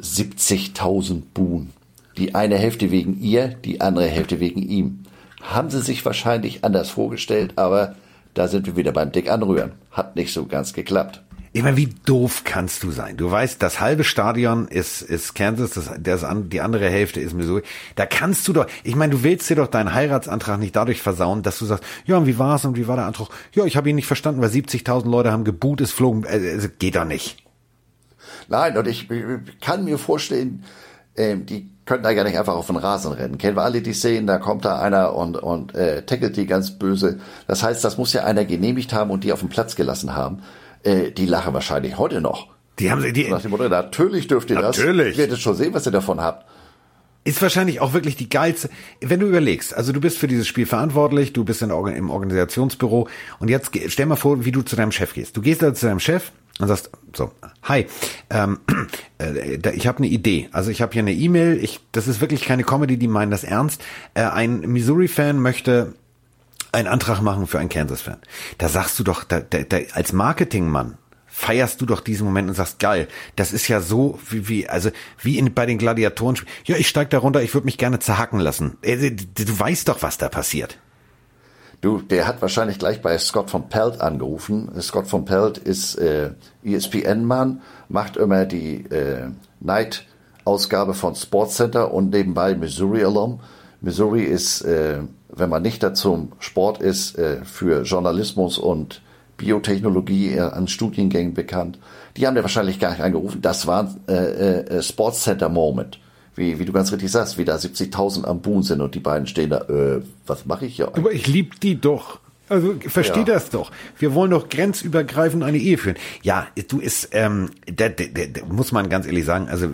70.000 Buhn. Die eine Hälfte wegen ihr, die andere Hälfte wegen ihm. Haben sie sich wahrscheinlich anders vorgestellt, aber da sind wir wieder beim Dick anrühren. Hat nicht so ganz geklappt. Ich meine, wie doof kannst du sein? Du weißt, das halbe Stadion ist, ist Kansas, das, das, die andere Hälfte ist Missouri. Da kannst du doch, ich meine, du willst dir doch deinen Heiratsantrag nicht dadurch versauen, dass du sagst, ja, und wie war's und wie war der Antrag? Ja, ich habe ihn nicht verstanden, weil 70.000 Leute haben geboot, es flogen, äh, geht doch nicht. Nein, und ich, ich kann mir vorstellen, ähm, die können da ja nicht einfach auf den Rasen rennen. Kennen wir alle die Szenen, da kommt da einer und, und äh, tackelt die ganz böse. Das heißt, das muss ja einer genehmigt haben und die auf den Platz gelassen haben äh, die lachen wahrscheinlich heute noch. Die haben sie, die. Nach dem Motto, natürlich dürft ihr das. Natürlich. Ihr werdet schon sehen, was ihr davon habt. Ist wahrscheinlich auch wirklich die geilste, wenn du überlegst, also du bist für dieses Spiel verantwortlich, du bist in, im Organisationsbüro und jetzt stell mal vor, wie du zu deinem Chef gehst. Du gehst da zu deinem Chef und sagst, so, hi, ähm, äh, ich habe eine Idee. Also ich habe hier eine E-Mail, ich, das ist wirklich keine Comedy, die meinen das ernst. Äh, ein Missouri-Fan möchte einen Antrag machen für einen Kansas-Fan. Da sagst du doch, da, da, da, als Marketingmann feierst du doch diesen Moment und sagst, geil, das ist ja so wie, wie also wie in, bei den Gladiatoren. Ja, ich steig da runter, ich würde mich gerne zerhacken lassen. Äh, du weißt doch, was da passiert. Du, der hat wahrscheinlich gleich bei Scott von Pelt angerufen. Scott von Pelt ist äh, ESPN-Mann, macht immer die äh, Night-Ausgabe von Sportscenter und nebenbei Missouri-Alum. Missouri ist äh, wenn man nicht dazu Sport ist, äh, für Journalismus und Biotechnologie an Studiengängen bekannt. Die haben ja wahrscheinlich gar nicht angerufen. Das war äh, äh, Sports Center Moment. Wie, wie du ganz richtig sagst, wie da 70.000 am Buhn sind und die beiden stehen da, äh, was mache ich hier eigentlich? Aber ich lieb die doch. Also versteh ja. das doch. Wir wollen doch grenzübergreifend eine Ehe führen. Ja, du ist, ähm, da, da, da muss man ganz ehrlich sagen, also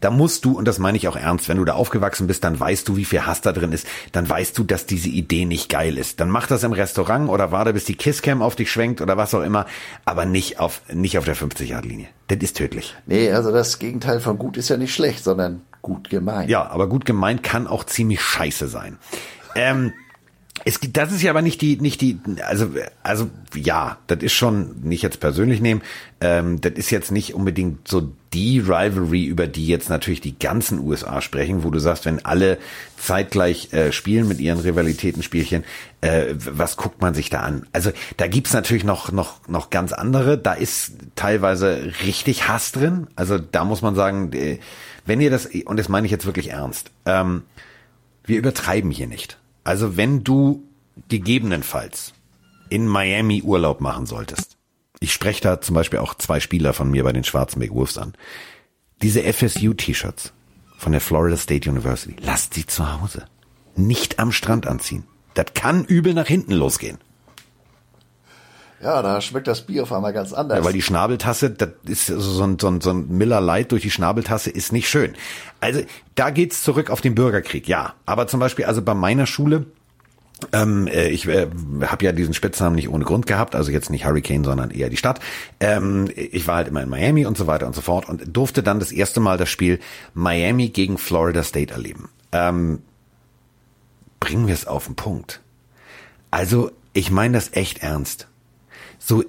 da musst du, und das meine ich auch ernst, wenn du da aufgewachsen bist, dann weißt du, wie viel Hass da drin ist, dann weißt du, dass diese Idee nicht geil ist. Dann mach das im Restaurant oder warte, bis die Kisscam auf dich schwenkt oder was auch immer, aber nicht auf, nicht auf der 50-Yard-Linie. Das ist tödlich. Nee, also das Gegenteil von gut ist ja nicht schlecht, sondern gut gemeint. Ja, aber gut gemeint kann auch ziemlich scheiße sein. Ähm, es gibt, das ist ja aber nicht die, nicht die, also, also ja, das ist schon nicht jetzt persönlich nehmen. Ähm, das ist jetzt nicht unbedingt so die Rivalry, über die jetzt natürlich die ganzen USA sprechen, wo du sagst, wenn alle zeitgleich äh, spielen mit ihren Rivalitätenspielchen, äh, was guckt man sich da an? Also da gibt's natürlich noch noch noch ganz andere. Da ist teilweise richtig Hass drin. Also da muss man sagen, äh, wenn ihr das und das meine ich jetzt wirklich ernst, ähm, wir übertreiben hier nicht. Also wenn du gegebenenfalls in Miami Urlaub machen solltest, ich spreche da zum Beispiel auch zwei Spieler von mir bei den Schwarzenberg Wolves an, diese FSU-T-Shirts von der Florida State University, lasst sie zu Hause. Nicht am Strand anziehen. Das kann übel nach hinten losgehen. Ja, da schmeckt das Bier auf einmal ganz anders. Ja, weil die Schnabeltasse, das ist so ein, so ein, so ein Miller Light durch die Schnabeltasse ist nicht schön. Also da geht's zurück auf den Bürgerkrieg, ja. Aber zum Beispiel, also bei meiner Schule, ähm, äh, ich äh, habe ja diesen Spitznamen nicht ohne Grund gehabt, also jetzt nicht Hurricane, sondern eher die Stadt. Ähm, ich war halt immer in Miami und so weiter und so fort und durfte dann das erste Mal das Spiel Miami gegen Florida State erleben. Ähm, bringen wir es auf den Punkt. Also ich meine das echt ernst so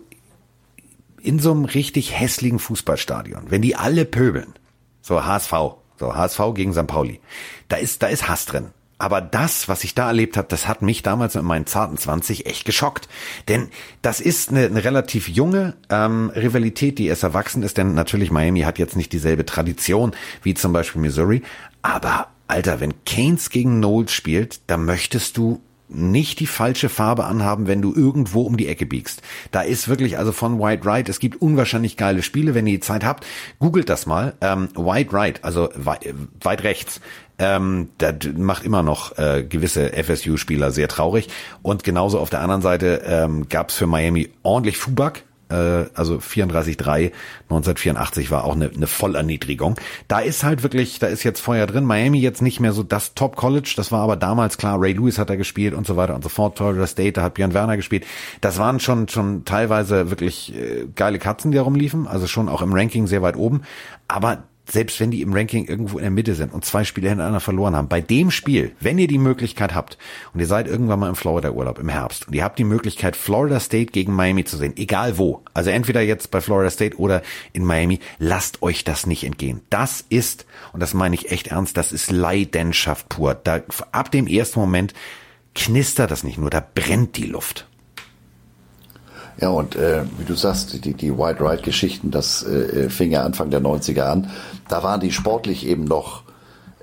in so einem richtig hässlichen Fußballstadion, wenn die alle pöbeln, so HSV, so HSV gegen St. Pauli, da ist, da ist Hass drin. Aber das, was ich da erlebt habe, das hat mich damals in meinen zarten 20 echt geschockt. Denn das ist eine, eine relativ junge ähm, Rivalität, die erst erwachsen ist, denn natürlich Miami hat jetzt nicht dieselbe Tradition wie zum Beispiel Missouri. Aber Alter, wenn Keynes gegen Knowles spielt, da möchtest du nicht die falsche Farbe anhaben, wenn du irgendwo um die Ecke biegst. Da ist wirklich, also von White Right, es gibt unwahrscheinlich geile Spiele, wenn ihr die Zeit habt, googelt das mal. Ähm, White Right, also weit, weit rechts. Ähm, das macht immer noch äh, gewisse FSU-Spieler sehr traurig. Und genauso auf der anderen Seite ähm, gab es für Miami ordentlich Fubak äh, also 34-3, 1984 war auch eine, eine Vollerniedrigung. Da ist halt wirklich, da ist jetzt Feuer drin. Miami jetzt nicht mehr so das Top College, das war aber damals klar, Ray Lewis hat da gespielt und so weiter und so fort, Florida State, da hat Björn Werner gespielt. Das waren schon, schon teilweise wirklich äh, geile Katzen, die da rumliefen, also schon auch im Ranking sehr weit oben. Aber selbst wenn die im Ranking irgendwo in der Mitte sind und zwei Spiele hintereinander verloren haben, bei dem Spiel, wenn ihr die Möglichkeit habt und ihr seid irgendwann mal im Florida Urlaub im Herbst und ihr habt die Möglichkeit Florida State gegen Miami zu sehen, egal wo, also entweder jetzt bei Florida State oder in Miami, lasst euch das nicht entgehen. Das ist, und das meine ich echt ernst, das ist Leidenschaft pur. Da, ab dem ersten Moment knistert das nicht nur, da brennt die Luft. Ja, und äh, wie du sagst, die, die White Ride-Geschichten, das äh, fing ja Anfang der 90er an. Da waren die sportlich eben noch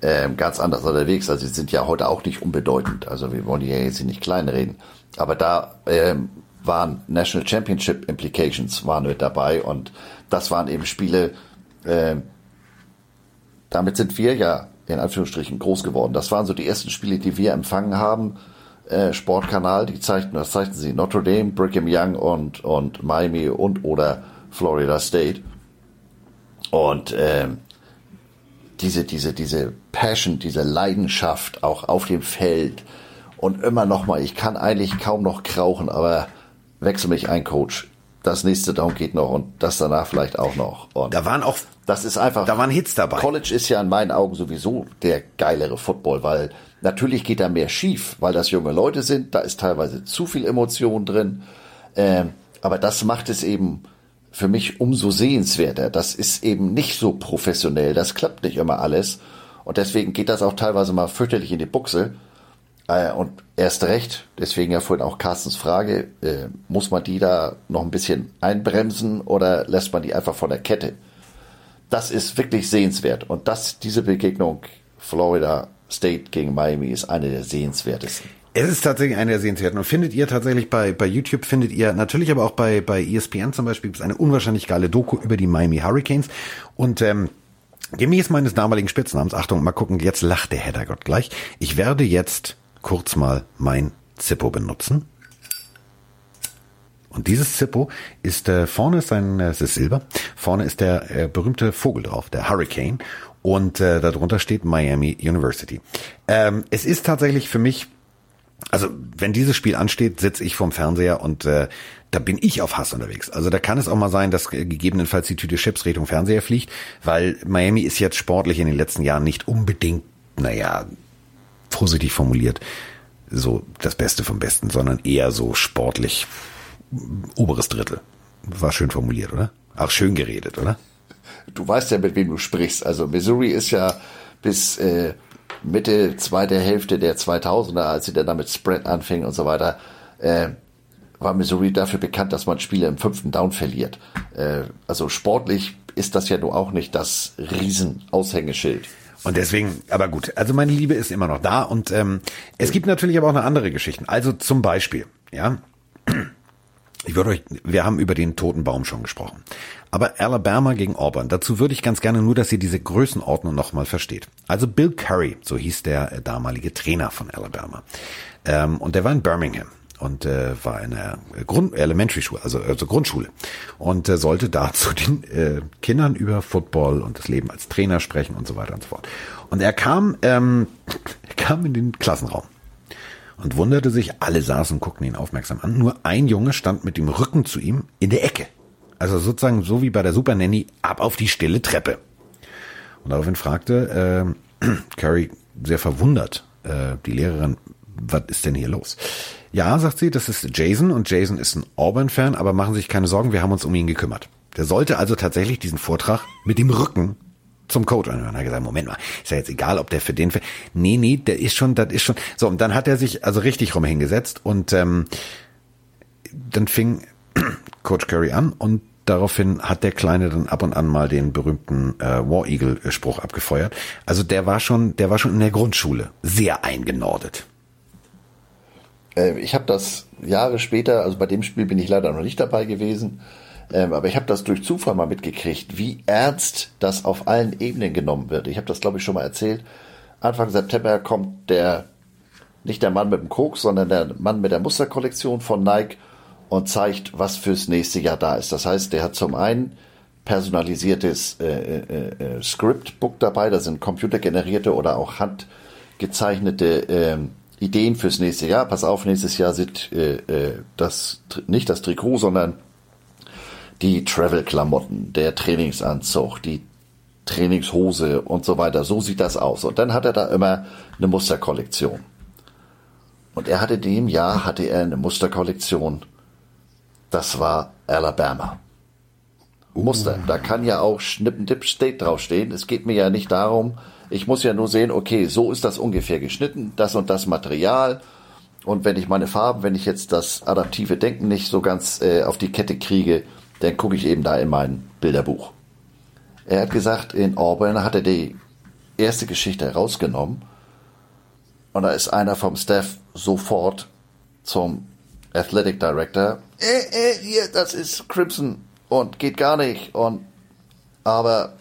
äh, ganz anders unterwegs. Also sie sind ja heute auch nicht unbedeutend. Also wir wollen hier jetzt nicht kleinreden. Aber da äh, waren National Championship Implications waren mit dabei und das waren eben Spiele, äh, damit sind wir ja in Anführungsstrichen groß geworden. Das waren so die ersten Spiele, die wir empfangen haben äh, Sportkanal, die zeigten, was zeigten sie? Notre Dame, Brigham Young und, und Miami und oder Florida State. Und ähm, diese, diese, diese Passion, diese Leidenschaft auch auf dem Feld und immer noch mal, ich kann eigentlich kaum noch krauchen, aber wechsel mich ein, Coach. Das nächste Down geht noch und das danach vielleicht auch noch. Und da waren auch, das ist einfach, da waren Hits dabei. College ist ja in meinen Augen sowieso der geilere Football, weil Natürlich geht da mehr schief, weil das junge Leute sind, da ist teilweise zu viel Emotion drin. Ähm, aber das macht es eben für mich umso sehenswerter. Das ist eben nicht so professionell, das klappt nicht immer alles. Und deswegen geht das auch teilweise mal fürchterlich in die Buchse. Äh, und erst recht, deswegen ja vorhin auch Carstens Frage, äh, muss man die da noch ein bisschen einbremsen oder lässt man die einfach von der Kette? Das ist wirklich sehenswert. Und das, diese Begegnung Florida State gegen Miami ist eine der sehenswertesten. Es ist tatsächlich eine der sehenswerten. Und findet ihr tatsächlich bei, bei YouTube, findet ihr natürlich aber auch bei, bei ESPN zum Beispiel, gibt es eine unwahrscheinlich geile Doku über die Miami Hurricanes. Und ähm, gemäß meines damaligen Spitznamens, Achtung, mal gucken, jetzt lacht der Heddergott gleich. Ich werde jetzt kurz mal mein Zippo benutzen. Und dieses Zippo ist äh, vorne ist ein, äh, es ist Silber, vorne ist der äh, berühmte Vogel drauf, der Hurricane und äh, darunter steht Miami University. Ähm, es ist tatsächlich für mich, also wenn dieses Spiel ansteht, sitze ich vorm Fernseher und äh, da bin ich auf Hass unterwegs. Also da kann es auch mal sein, dass gegebenenfalls die Tüte Chips Richtung Fernseher fliegt, weil Miami ist jetzt sportlich in den letzten Jahren nicht unbedingt, naja, vorsichtig formuliert, so das Beste vom Besten, sondern eher so sportlich oberes Drittel. War schön formuliert, oder? Auch schön geredet, oder? Du weißt ja, mit wem du sprichst. Also Missouri ist ja bis äh, Mitte, zweite Hälfte der 2000er, als sie dann damit Spread anfing und so weiter, äh, war Missouri dafür bekannt, dass man Spiele im fünften Down verliert. Äh, also sportlich ist das ja nur auch nicht das Riesen-Aushängeschild. Und deswegen, aber gut, also meine Liebe ist immer noch da und ähm, es gibt natürlich aber auch eine andere Geschichten. Also zum Beispiel, ja, ich würde euch, wir haben über den toten Baum schon gesprochen. Aber Alabama gegen Auburn, dazu würde ich ganz gerne nur, dass ihr diese Größenordnung nochmal versteht. Also Bill Curry, so hieß der äh, damalige Trainer von Alabama. Ähm, und der war in Birmingham und äh, war in der Grund Elementary Schule, also, also Grundschule und äh, sollte da zu den Kindern über Football und das Leben als Trainer sprechen und so weiter und so fort. Und er kam, ähm, kam in den Klassenraum und wunderte sich, alle saßen und guckten ihn aufmerksam an. Nur ein Junge stand mit dem Rücken zu ihm in der Ecke. Also sozusagen so wie bei der Super Nanny, ab auf die stille Treppe. Und daraufhin fragte äh, Carrie sehr verwundert äh, die Lehrerin, was ist denn hier los? Ja, sagt sie, das ist Jason und Jason ist ein Auburn-Fan, aber machen Sie sich keine Sorgen, wir haben uns um ihn gekümmert. Der sollte also tatsächlich diesen Vortrag mit dem Rücken zum Coach. Und hat gesagt, Moment mal, ist ja jetzt egal, ob der für den, für nee, nee, der ist schon, das ist schon, so, und dann hat er sich also richtig rum hingesetzt und ähm, dann fing Coach Curry an und daraufhin hat der Kleine dann ab und an mal den berühmten äh, War Eagle Spruch abgefeuert. Also der war schon, der war schon in der Grundschule sehr eingenordet. äh, ich habe das Jahre später, also bei dem Spiel bin ich leider noch nicht dabei gewesen, ähm, aber ich habe das durch Zufall mal mitgekriegt, wie ernst das auf allen Ebenen genommen wird. Ich habe das, glaube ich, schon mal erzählt. Anfang September kommt der, nicht der Mann mit dem Koks, sondern der Mann mit der Musterkollektion von Nike und zeigt, was fürs nächste Jahr da ist. Das heißt, der hat zum einen personalisiertes äh, äh, äh, Scriptbook dabei, da sind computergenerierte oder auch handgezeichnete äh, Ideen fürs nächste Jahr. Pass auf, nächstes Jahr sind äh, äh, das nicht das Trikot, sondern die Travel-Klamotten, der Trainingsanzug, die Trainingshose und so weiter. So sieht das aus. Und dann hat er da immer eine Musterkollektion. Und er hatte in dem Jahr hatte er eine Musterkollektion. Das war Alabama. Muster. Da kann ja auch Schnippendip State draufstehen. Es geht mir ja nicht darum, ich muss ja nur sehen, okay, so ist das ungefähr geschnitten, das und das Material. Und wenn ich meine Farben, wenn ich jetzt das adaptive Denken nicht so ganz äh, auf die Kette kriege, dann gucke ich eben da in mein Bilderbuch. Er hat gesagt, in Auburn hat er die erste Geschichte herausgenommen und da ist einer vom Staff sofort zum Athletic Director. Äh, äh, hier, das ist Crimson und geht gar nicht und aber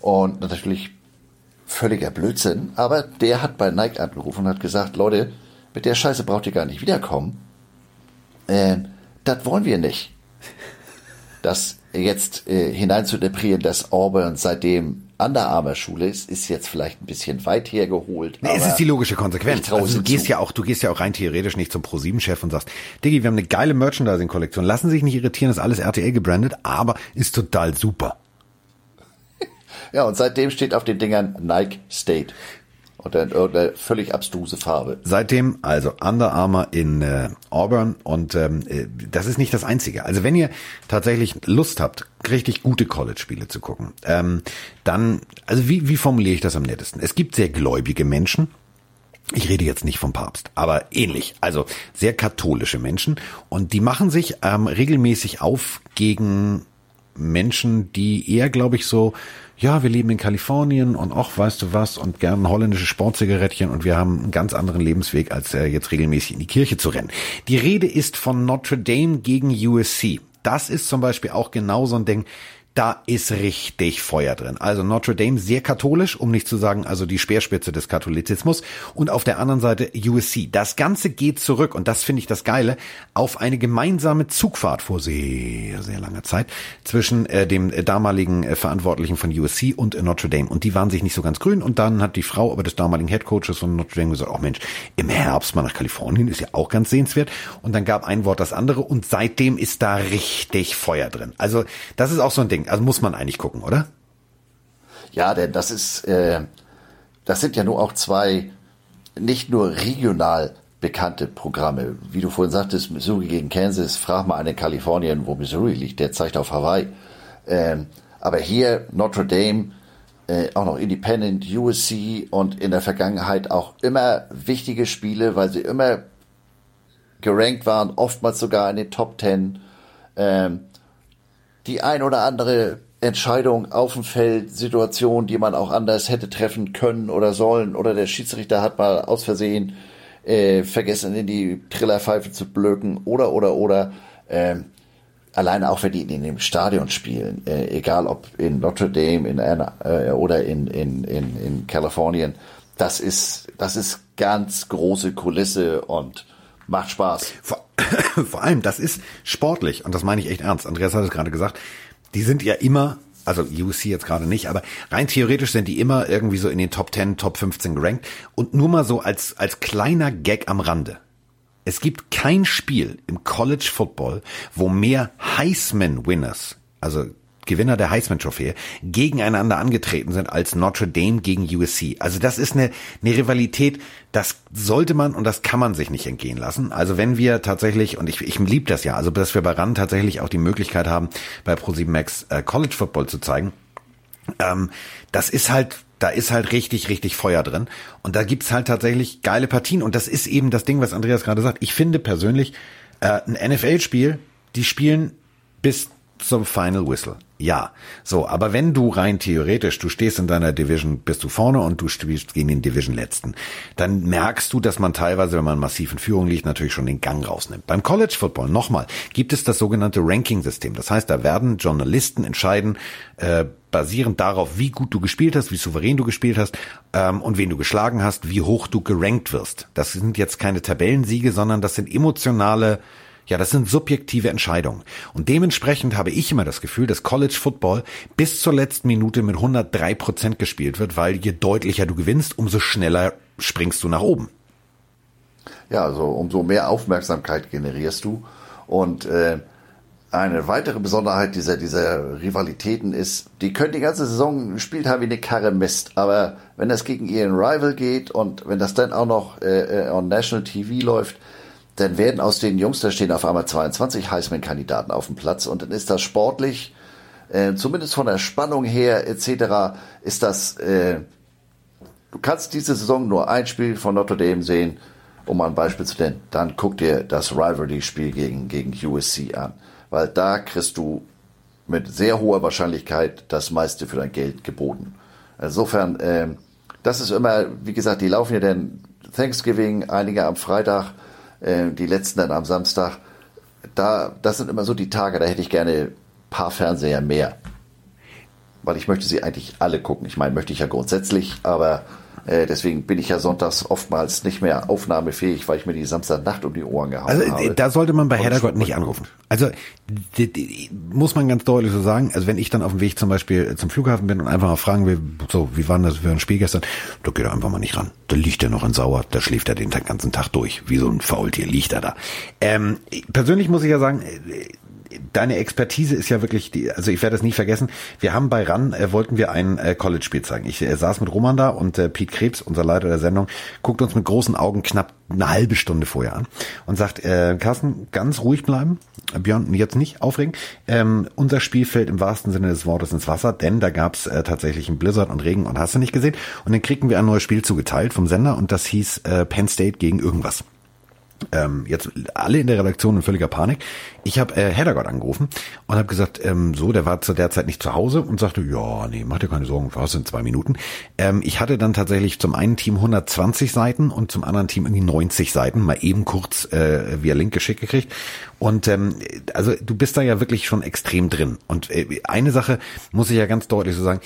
und natürlich völliger Blödsinn, aber der hat bei Nike angerufen und hat gesagt, Leute, mit der Scheiße braucht ihr gar nicht wiederkommen. Ähm, das wollen wir nicht. Das jetzt äh, hineinzudeprieren, dass Auburn seitdem Under Armour Schule ist, ist jetzt vielleicht ein bisschen weit hergeholt. Nee, es ist die logische Konsequenz. Also du gehst zu. ja auch, du gehst ja auch rein theoretisch nicht zum Pro7-Chef und sagst, Diggi, wir haben eine geile Merchandising-Kollektion, lassen sich nicht irritieren, ist alles RTL gebrandet, aber ist total super. ja, und seitdem steht auf den Dingern Nike State. Oder in irgendeiner völlig abstruse Farbe. Seitdem also Under Armour in äh, Auburn und ähm, äh, das ist nicht das Einzige. Also wenn ihr tatsächlich Lust habt, richtig gute College-Spiele zu gucken, ähm, dann, also wie, wie formuliere ich das am nettesten? Es gibt sehr gläubige Menschen, ich rede jetzt nicht vom Papst, aber ähnlich. Also sehr katholische Menschen und die machen sich ähm, regelmäßig auf gegen Menschen, die eher, glaube ich, so ja, wir leben in Kalifornien und auch, weißt du was, und gern holländische Sportzigarettchen und wir haben einen ganz anderen Lebensweg, als äh, jetzt regelmäßig in die Kirche zu rennen. Die Rede ist von Notre Dame gegen USC. Das ist zum Beispiel auch genau so ein Ding, da ist richtig Feuer drin. Also Notre Dame sehr katholisch, um nicht zu sagen, also die Speerspitze des Katholizismus. Und auf der anderen Seite USC. Das Ganze geht zurück, und das finde ich das Geile, auf eine gemeinsame Zugfahrt vor sehr, sehr langer Zeit zwischen äh, dem äh, damaligen äh, Verantwortlichen von USC und äh, Notre Dame. Und die waren sich nicht so ganz grün. Und dann hat die Frau aber des damaligen Headcoaches von Notre Dame gesagt, oh Mensch, im Herbst mal nach Kalifornien ist ja auch ganz sehenswert. Und dann gab ein Wort das andere. Und seitdem ist da richtig Feuer drin. Also das ist auch so ein Ding. Ding. Also muss man eigentlich gucken, oder? Ja, denn das ist, äh, das sind ja nur auch zwei nicht nur regional bekannte Programme. Wie du vorhin sagtest, Missouri gegen Kansas, frag mal einen in Kalifornien, wo Missouri liegt, der zeigt auf Hawaii. Ähm, aber hier Notre Dame, äh, auch noch Independent, USC und in der Vergangenheit auch immer wichtige Spiele, weil sie immer gerankt waren, oftmals sogar in den Top Ten. Ähm, die ein oder andere Entscheidung auf dem Feld, Situation, die man auch anders hätte treffen können oder sollen, oder der Schiedsrichter hat mal aus Versehen äh, vergessen, in die Trillerpfeife zu blöken, oder, oder, oder. Äh, alleine auch wenn die in dem Stadion spielen, äh, egal ob in Notre Dame in Anna, äh, oder in, in, in, in Kalifornien, das ist, das ist ganz große Kulisse und macht Spaß. Vor, vor allem, das ist sportlich und das meine ich echt ernst. Andreas hat es gerade gesagt. Die sind ja immer also UC jetzt gerade nicht, aber rein theoretisch sind die immer irgendwie so in den Top 10, Top 15 gerankt. Und nur mal so als, als kleiner Gag am Rande. Es gibt kein Spiel im College Football, wo mehr Heisman Winners, also Gewinner der Heisman-Trophäe, gegeneinander angetreten sind als Notre Dame gegen USC. Also das ist eine, eine Rivalität, das sollte man und das kann man sich nicht entgehen lassen. Also wenn wir tatsächlich, und ich, ich liebe das ja, also dass wir bei RAN tatsächlich auch die Möglichkeit haben, bei Pro7 Max äh, College Football zu zeigen, ähm, das ist halt da ist halt richtig, richtig Feuer drin. Und da gibt's halt tatsächlich geile Partien. Und das ist eben das Ding, was Andreas gerade sagt. Ich finde persönlich, äh, ein NFL-Spiel, die spielen bis zum Final Whistle. Ja, so, aber wenn du rein theoretisch, du stehst in deiner Division, bist du vorne und du spielst gegen den Division letzten, dann merkst du, dass man teilweise, wenn man massiv in Führung liegt, natürlich schon den Gang rausnimmt. Beim College Football nochmal gibt es das sogenannte Ranking-System. Das heißt, da werden Journalisten entscheiden, äh, basierend darauf, wie gut du gespielt hast, wie souverän du gespielt hast ähm, und wen du geschlagen hast, wie hoch du gerankt wirst. Das sind jetzt keine Tabellensiege, sondern das sind emotionale ja, das sind subjektive Entscheidungen. Und dementsprechend habe ich immer das Gefühl, dass College Football bis zur letzten Minute mit 103 Prozent gespielt wird, weil je deutlicher du gewinnst, umso schneller springst du nach oben. Ja, also umso mehr Aufmerksamkeit generierst du. Und äh, eine weitere Besonderheit dieser, dieser Rivalitäten ist, die können die ganze Saison spielt haben wie eine Karre Mist, aber wenn das gegen ihren Rival geht und wenn das dann auch noch äh, äh on National TV läuft, dann werden aus den Jungs, da stehen auf einmal 22 Heisman-Kandidaten auf dem Platz und dann ist das sportlich, äh, zumindest von der Spannung her etc., ist das, äh, du kannst diese Saison nur ein Spiel von Notre Dame sehen, um mal ein Beispiel zu nennen, dann guck dir das Rivalry-Spiel gegen, gegen USC an, weil da kriegst du mit sehr hoher Wahrscheinlichkeit das meiste für dein Geld geboten. Insofern, äh, das ist immer, wie gesagt, die laufen ja dann Thanksgiving, einige am Freitag, äh, die letzten dann am Samstag. Da, das sind immer so die Tage, da hätte ich gerne paar Fernseher mehr. Weil ich möchte sie eigentlich alle gucken. Ich meine, möchte ich ja grundsätzlich, aber deswegen bin ich ja sonntags oftmals nicht mehr aufnahmefähig, weil ich mir die Samstagnacht um die Ohren gehauen also, habe. Da sollte man bei Heddergott nicht anrufen. Also die, die, muss man ganz deutlich so sagen. Also wenn ich dann auf dem Weg zum Beispiel zum Flughafen bin und einfach mal fragen will, so wie war das für ein Spiel gestern, da geht er einfach mal nicht ran. Da liegt er noch in Sauer, da schläft er den ganzen Tag durch, wie so ein Faultier liegt er da. Ähm, persönlich muss ich ja sagen, deine Expertise ist ja wirklich, die, also ich werde es nie vergessen. Wir haben bei RAN, äh, wollten wir ein äh, College-Spiel zeigen. Ich äh, saß mit Roman da und äh, Pete Krebs, unser Leiter der Sendung, guckt uns mit großen Augen knapp eine halbe Stunde vorher an und sagt, äh, Carsten, ganz ruhig bleiben. Björn, jetzt nicht aufregen. Ähm, unser Spiel fällt im wahrsten Sinne des Wortes ins Wasser, denn da gab's äh, tatsächlich einen Blizzard und Regen und hast du nicht gesehen. Und dann kriegten wir ein neues Spiel zugeteilt vom Sender und das hieß äh, Penn State gegen irgendwas ähm, jetzt alle in der Redaktion in völliger Panik. Ich habe äh, Heddergott angerufen und habe gesagt, ähm, so, der war zu der Zeit nicht zu Hause und sagte, ja, nee, mach dir keine Sorgen, was in zwei Minuten. Ähm, ich hatte dann tatsächlich zum einen Team 120 Seiten und zum anderen Team irgendwie 90 Seiten, mal eben kurz äh, via Link geschickt gekriegt. Und ähm, also du bist da ja wirklich schon extrem drin. Und äh, eine Sache muss ich ja ganz deutlich so sagen,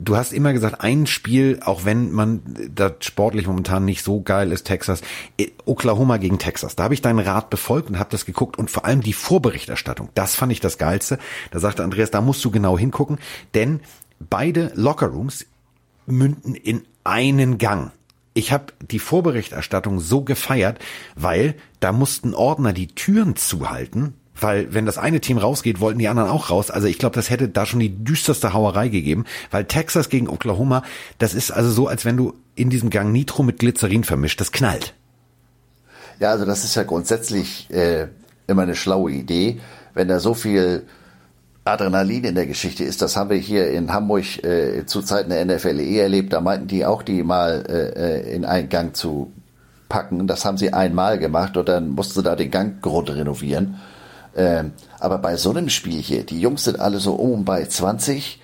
du hast immer gesagt, ein Spiel, auch wenn man da sportlich momentan nicht so geil ist, Texas, äh, Oklahoma gegen Texas. Da habe ich deinen Rat befolgt und habe das geguckt und vor allem die Vorberichterstattung, das fand ich das Geilste. Da sagte Andreas, da musst du genau hingucken, denn beide Lockerrooms münden in einen Gang. Ich habe die Vorberichterstattung so gefeiert, weil da mussten Ordner die Türen zuhalten, weil wenn das eine Team rausgeht, wollten die anderen auch raus. Also ich glaube, das hätte da schon die düsterste Hauerei gegeben, weil Texas gegen Oklahoma, das ist also so, als wenn du in diesem Gang Nitro mit Glycerin vermischt. Das knallt. Ja, also das ist ja grundsätzlich äh, immer eine schlaue Idee, wenn da so viel Adrenalin in der Geschichte ist. Das haben wir hier in Hamburg äh, zu Zeiten der NFL eh erlebt. Da meinten die auch, die mal äh, äh, in einen Gang zu packen. Das haben sie einmal gemacht und dann mussten sie da den Gang Grund renovieren. Ähm, aber bei so einem Spiel hier, die Jungs sind alle so um bei 20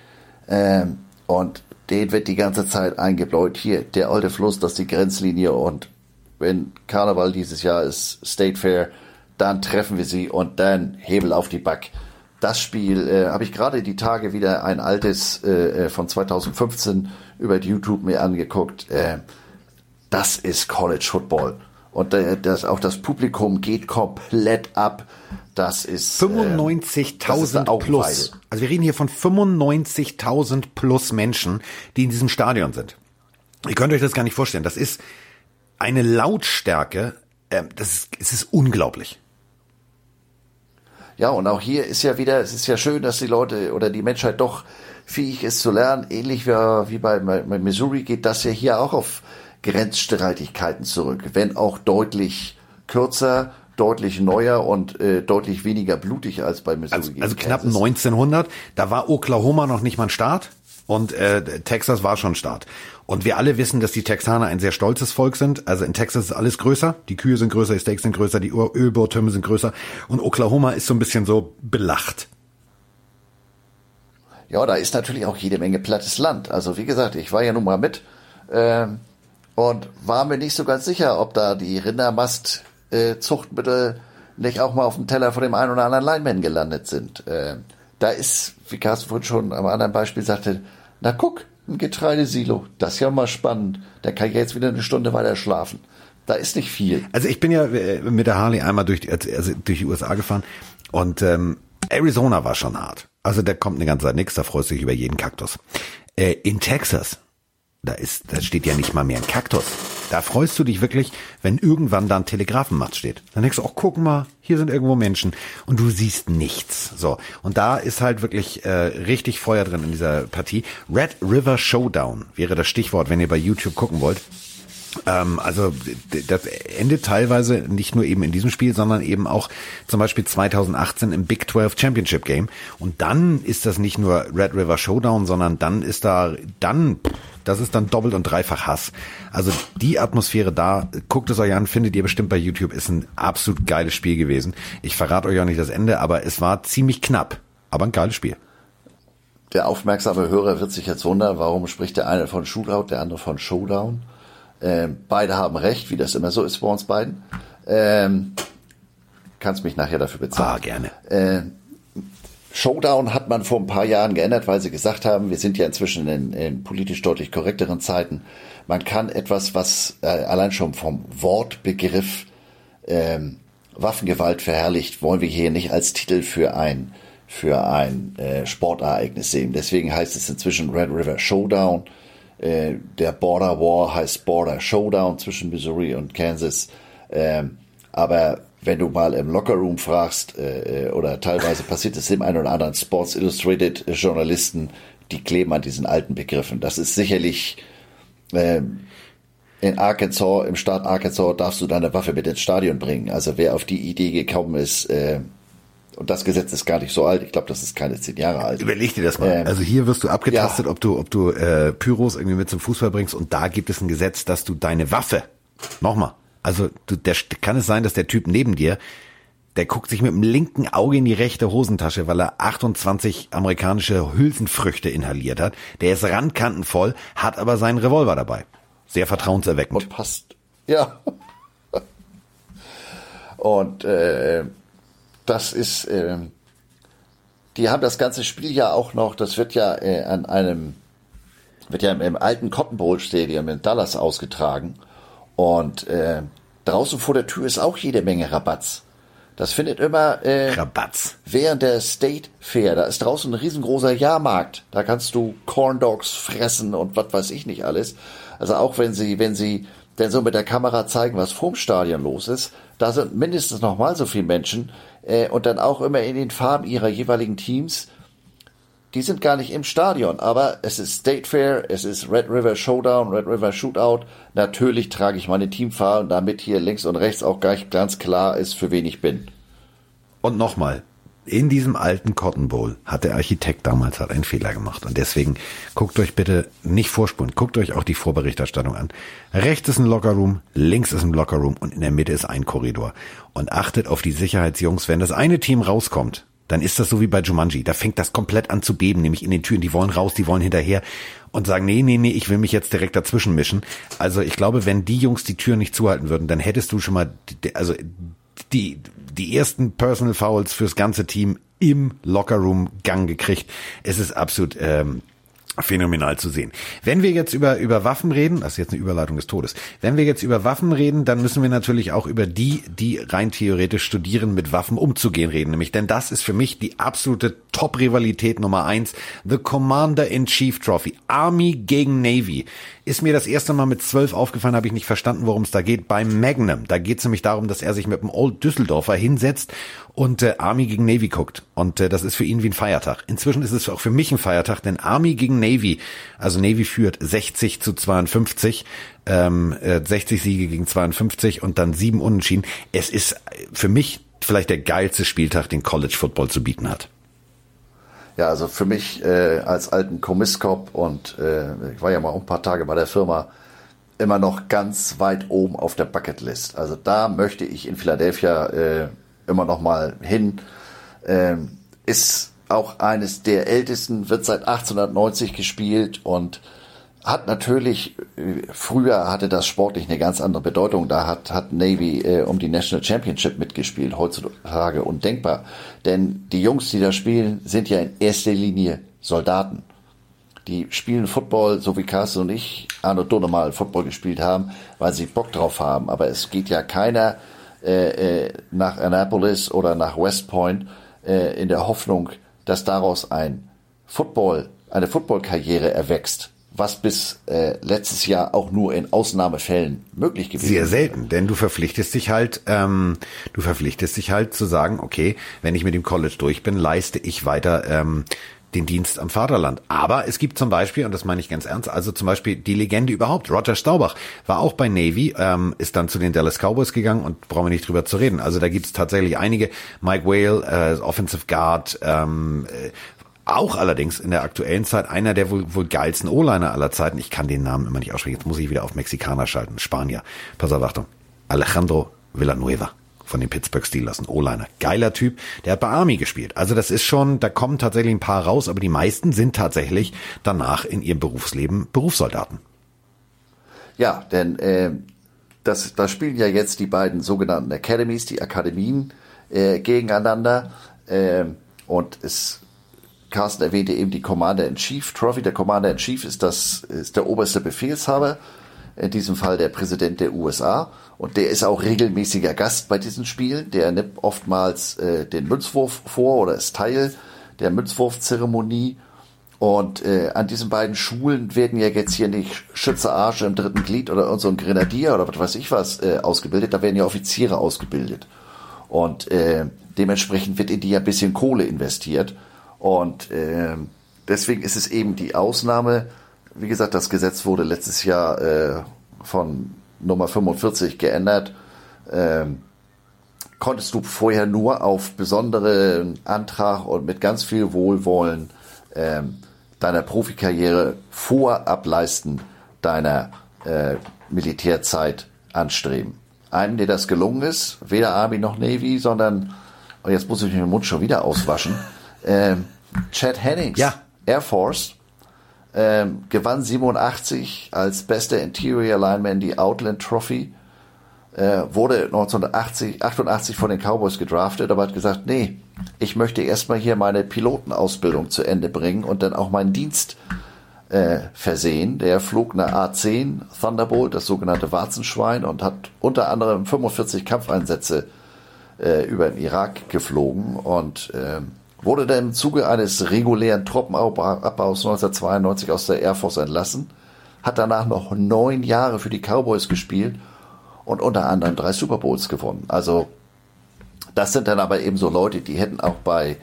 ähm, und denen wird die ganze Zeit eingebläut, hier, der alte Fluss, das ist die Grenzlinie und wenn Karneval dieses Jahr ist, State Fair, dann treffen wir sie und dann Hebel auf die Back. Das Spiel äh, habe ich gerade die Tage wieder ein altes äh, äh von 2015 über YouTube mir angeguckt. Äh, das ist College Football. Und äh, das, auch das Publikum geht komplett ab. Das ist 95.000 äh, plus. Also wir reden hier von 95.000 plus Menschen, die in diesem Stadion sind. Ihr könnt euch das gar nicht vorstellen. Das ist eine Lautstärke. Äh, das ist, es ist unglaublich. Ja, und auch hier ist ja wieder, es ist ja schön, dass die Leute oder die Menschheit doch fähig ist zu lernen. Ähnlich wie, wie bei, bei Missouri geht das ja hier auch auf Grenzstreitigkeiten zurück, wenn auch deutlich kürzer, deutlich neuer und äh, deutlich weniger blutig als bei Missouri. Also, also knapp 1900, da war Oklahoma noch nicht mal ein Staat und äh, Texas war schon Staat. Und wir alle wissen, dass die Texaner ein sehr stolzes Volk sind. Also in Texas ist alles größer, die Kühe sind größer, die Steaks sind größer, die Ölbautürme sind größer und Oklahoma ist so ein bisschen so belacht. ja, da ist natürlich auch jede Menge plattes Land. Also wie gesagt, ich war ja nun mal mit äh, und war mir nicht so ganz sicher, ob da die Rindermastzuchtmittel äh, nicht auch mal auf dem Teller von dem einen oder anderen Lineman gelandet sind. Äh, da ist, wie Carsten vorhin schon am anderen Beispiel sagte, na guck, ein Getreidesilo, das ist ja mal spannend. Da kann ich jetzt wieder eine Stunde weiter schlafen. Da ist nicht viel. Also ich bin ja äh, mit der Harley einmal durch die, also durch die USA gefahren und ähm, Arizona war schon hart. Also da kommt eine ganze Zeit nichts, da freust du dich über jeden Kaktus. Äh, in Texas, da ist, da steht ja nicht mal mehr ein Kaktus. Da freust du dich wirklich, wenn irgendwann da ein Telegrafenmast steht. Dann denkst du, oh, guck mal, hier sind irgendwo Menschen und du siehst nichts. So. Und da ist halt wirklich äh, richtig Feuer drin in dieser Partie. Red River Showdown wäre das Stichwort, wenn ihr bei YouTube gucken wollt. Ähm, also das endet teilweise nicht nur eben in diesem Spiel, sondern eben auch zum Beispiel 2018 im Big 12 Championship Game. Und dann ist das nicht nur Red River Showdown, sondern dann ist da, dann, das ist dann doppelt und dreifach Hass. Also die Atmosphäre da, guckt es euch an, findet ihr bestimmt bei YouTube, ist ein absolut geiles Spiel gewesen. Ich verrate euch auch nicht das Ende, aber es war ziemlich knapp, aber ein geiles Spiel. Der aufmerksame Hörer wird sich jetzt wundern, warum spricht der eine von Shootout, der andere von Showdown. Ähm, beide haben recht, wie das immer so ist bei uns beiden. Ähm, kannst mich nachher dafür bezahlen. Ah, gerne. Äh, Showdown hat man vor ein paar Jahren geändert, weil sie gesagt haben, wir sind ja inzwischen in, in politisch deutlich korrekteren Zeiten. Man kann etwas, was äh, allein schon vom Wortbegriff ähm, Waffengewalt verherrlicht, wollen wir hier nicht als Titel für ein für ein äh, Sportereignis sehen. Deswegen heißt es inzwischen Red River Showdown. Äh, der Border War heißt Border Showdown zwischen Missouri und Kansas. Ähm, aber wenn du mal im Lockerroom fragst, äh, oder teilweise passiert es dem einen oder anderen Sports Illustrated Journalisten, die kleben an diesen alten Begriffen. Das ist sicherlich ähm, in Arkansas, im Staat Arkansas darfst du deine Waffe mit ins Stadion bringen. Also wer auf die Idee gekommen ist, äh, und das Gesetz ist gar nicht so alt. Ich glaube, das ist keine zehn Jahre alt. Überleg dir das mal. Ähm, also hier wirst du abgetastet, ja. ob du, ob du äh, Pyros irgendwie mit zum Fußball bringst. Und da gibt es ein Gesetz, dass du deine Waffe, nochmal, also du, der, kann es sein, dass der Typ neben dir, der guckt sich mit dem linken Auge in die rechte Hosentasche, weil er 28 amerikanische Hülsenfrüchte inhaliert hat. Der ist randkantenvoll, hat aber seinen Revolver dabei. Sehr vertrauenserweckend. Und passt. Ja. Und äh, das ist, äh, die haben das ganze Spiel ja auch noch, das wird ja äh, an einem, wird ja im, im alten Cotton Bowl Stadium in Dallas ausgetragen. Und äh, draußen vor der Tür ist auch jede Menge Rabatz. Das findet immer äh, Rabatz. während der State Fair. Da ist draußen ein riesengroßer Jahrmarkt. Da kannst du Corn Dogs fressen und was weiß ich nicht alles. Also auch wenn sie, wenn sie denn so mit der Kamera zeigen, was vorm Stadion los ist, da sind mindestens noch mal so viele Menschen äh, und dann auch immer in den Farben ihrer jeweiligen Teams. Die sind gar nicht im Stadion, aber es ist State Fair, es ist Red River Showdown, Red River Shootout. Natürlich trage ich meine Teamfarben, damit hier links und rechts auch gleich ganz klar ist, für wen ich bin. Und nochmal, in diesem alten Cotton Bowl hat der Architekt damals halt einen Fehler gemacht. Und deswegen guckt euch bitte nicht vorspulen, guckt euch auch die Vorberichterstattung an. Rechts ist ein Lockerroom, links ist ein Lockerroom und in der Mitte ist ein Korridor. Und achtet auf die Sicherheitsjungs, wenn das eine Team rauskommt, dann ist das so wie bei Jumanji. Da fängt das komplett an zu beben, nämlich in den Türen. Die wollen raus, die wollen hinterher und sagen, nee, nee, nee, ich will mich jetzt direkt dazwischen mischen. Also ich glaube, wenn die Jungs die Tür nicht zuhalten würden, dann hättest du schon mal, also die, die ersten Personal Fouls fürs ganze Team im Lockerroom Gang gekriegt. Es ist absolut ähm, phänomenal zu sehen. Wenn wir jetzt über, über Waffen reden, das ist jetzt eine Überleitung des Todes, wenn wir jetzt über Waffen reden, dann müssen wir natürlich auch über die, die rein theoretisch studieren, mit Waffen umzugehen reden. Nämlich, denn das ist für mich die absolute Top-Rivalität Nummer eins. The Commander-in-Chief Trophy. Army gegen Navy. Ist mir das erste Mal mit zwölf aufgefallen, habe ich nicht verstanden, worum es da geht. Beim Magnum. Da geht es nämlich darum, dass er sich mit dem Old Düsseldorfer hinsetzt und äh, Army gegen Navy guckt. Und äh, das ist für ihn wie ein Feiertag. Inzwischen ist es auch für mich ein Feiertag, denn Army gegen Navy, also Navy führt 60 zu 52, ähm, äh, 60 Siege gegen 52 und dann sieben Unentschieden. Es ist für mich vielleicht der geilste Spieltag, den College Football zu bieten hat. Ja, also für mich äh, als alten Kommisskop und äh, ich war ja mal ein paar Tage bei der Firma, immer noch ganz weit oben auf der Bucketlist. Also da möchte ich in Philadelphia äh, immer noch mal hin. Ähm, ist auch eines der ältesten, wird seit 1890 gespielt und hat natürlich, früher hatte das sportlich eine ganz andere Bedeutung. Da hat, hat Navy äh, um die National Championship mitgespielt, heutzutage undenkbar. Denn die Jungs, die da spielen, sind ja in erster Linie Soldaten. Die spielen Football, so wie Carsten und ich, Arno Dunne mal Football gespielt haben, weil sie Bock drauf haben. Aber es geht ja keiner äh, äh, nach Annapolis oder nach West Point äh, in der Hoffnung, dass daraus ein Football, eine Footballkarriere erwächst was bis äh, letztes Jahr auch nur in Ausnahmefällen möglich gewesen Sehr selten, denn du verpflichtest dich halt, ähm, du verpflichtest dich halt zu sagen, okay, wenn ich mit dem College durch bin, leiste ich weiter ähm, den Dienst am Vaterland. Aber es gibt zum Beispiel, und das meine ich ganz ernst, also zum Beispiel die Legende überhaupt, Roger Staubach war auch bei Navy, ähm, ist dann zu den Dallas Cowboys gegangen und brauchen wir nicht drüber zu reden. Also da gibt es tatsächlich einige, Mike Whale, äh, Offensive Guard, ähm, äh, auch allerdings in der aktuellen Zeit einer der wohl, wohl geilsten O-Liner aller Zeiten. Ich kann den Namen immer nicht aussprechen. Jetzt muss ich wieder auf Mexikaner schalten. Spanier. Pass auf, Achtung. Alejandro Villanueva von den Pittsburgh Steelers, ein O-Liner. Geiler Typ. Der hat bei Army gespielt. Also das ist schon, da kommen tatsächlich ein paar raus, aber die meisten sind tatsächlich danach in ihrem Berufsleben Berufssoldaten. Ja, denn äh, das, da spielen ja jetzt die beiden sogenannten Academies, die Akademien äh, gegeneinander. Äh, und es Carsten erwähnte eben die Commander-in-Chief Trophy. Der Commander-in-Chief ist das, ist der oberste Befehlshaber. In diesem Fall der Präsident der USA. Und der ist auch regelmäßiger Gast bei diesen Spielen. Der nimmt oftmals äh, den Münzwurf vor oder ist Teil der Münzwurfzeremonie. Und äh, an diesen beiden Schulen werden ja jetzt hier nicht Schütze Arsch im dritten Glied oder so ein Grenadier oder was weiß ich was äh, ausgebildet. Da werden ja Offiziere ausgebildet. Und äh, dementsprechend wird in die ja ein bisschen Kohle investiert. Und äh, deswegen ist es eben die Ausnahme. Wie gesagt, das Gesetz wurde letztes Jahr äh, von Nummer 45 geändert. Ähm, konntest du vorher nur auf besonderen Antrag und mit ganz viel Wohlwollen ähm, deiner Profikarriere vorab leisten deiner äh, Militärzeit anstreben. Einem, der das gelungen ist, weder Army noch Navy, sondern, und jetzt muss ich mir den Mund schon wieder auswaschen, ähm, Chad Hennings, ja. Air Force, ähm, gewann 87 als bester Interior Lineman die Outland Trophy, äh, wurde 1988 88 von den Cowboys gedraftet, aber hat gesagt, nee, ich möchte erstmal hier meine Pilotenausbildung zu Ende bringen und dann auch meinen Dienst äh, versehen. Der flog eine A-10 Thunderbolt, das sogenannte Warzenschwein, und hat unter anderem 45 Kampfeinsätze äh, über den Irak geflogen und ähm, wurde dann im Zuge eines regulären Truppenabbaus 1992 aus der Air Force entlassen, hat danach noch neun Jahre für die Cowboys gespielt und unter anderem drei Super Bowls gewonnen. Also das sind dann aber eben so Leute, die hätten auch bei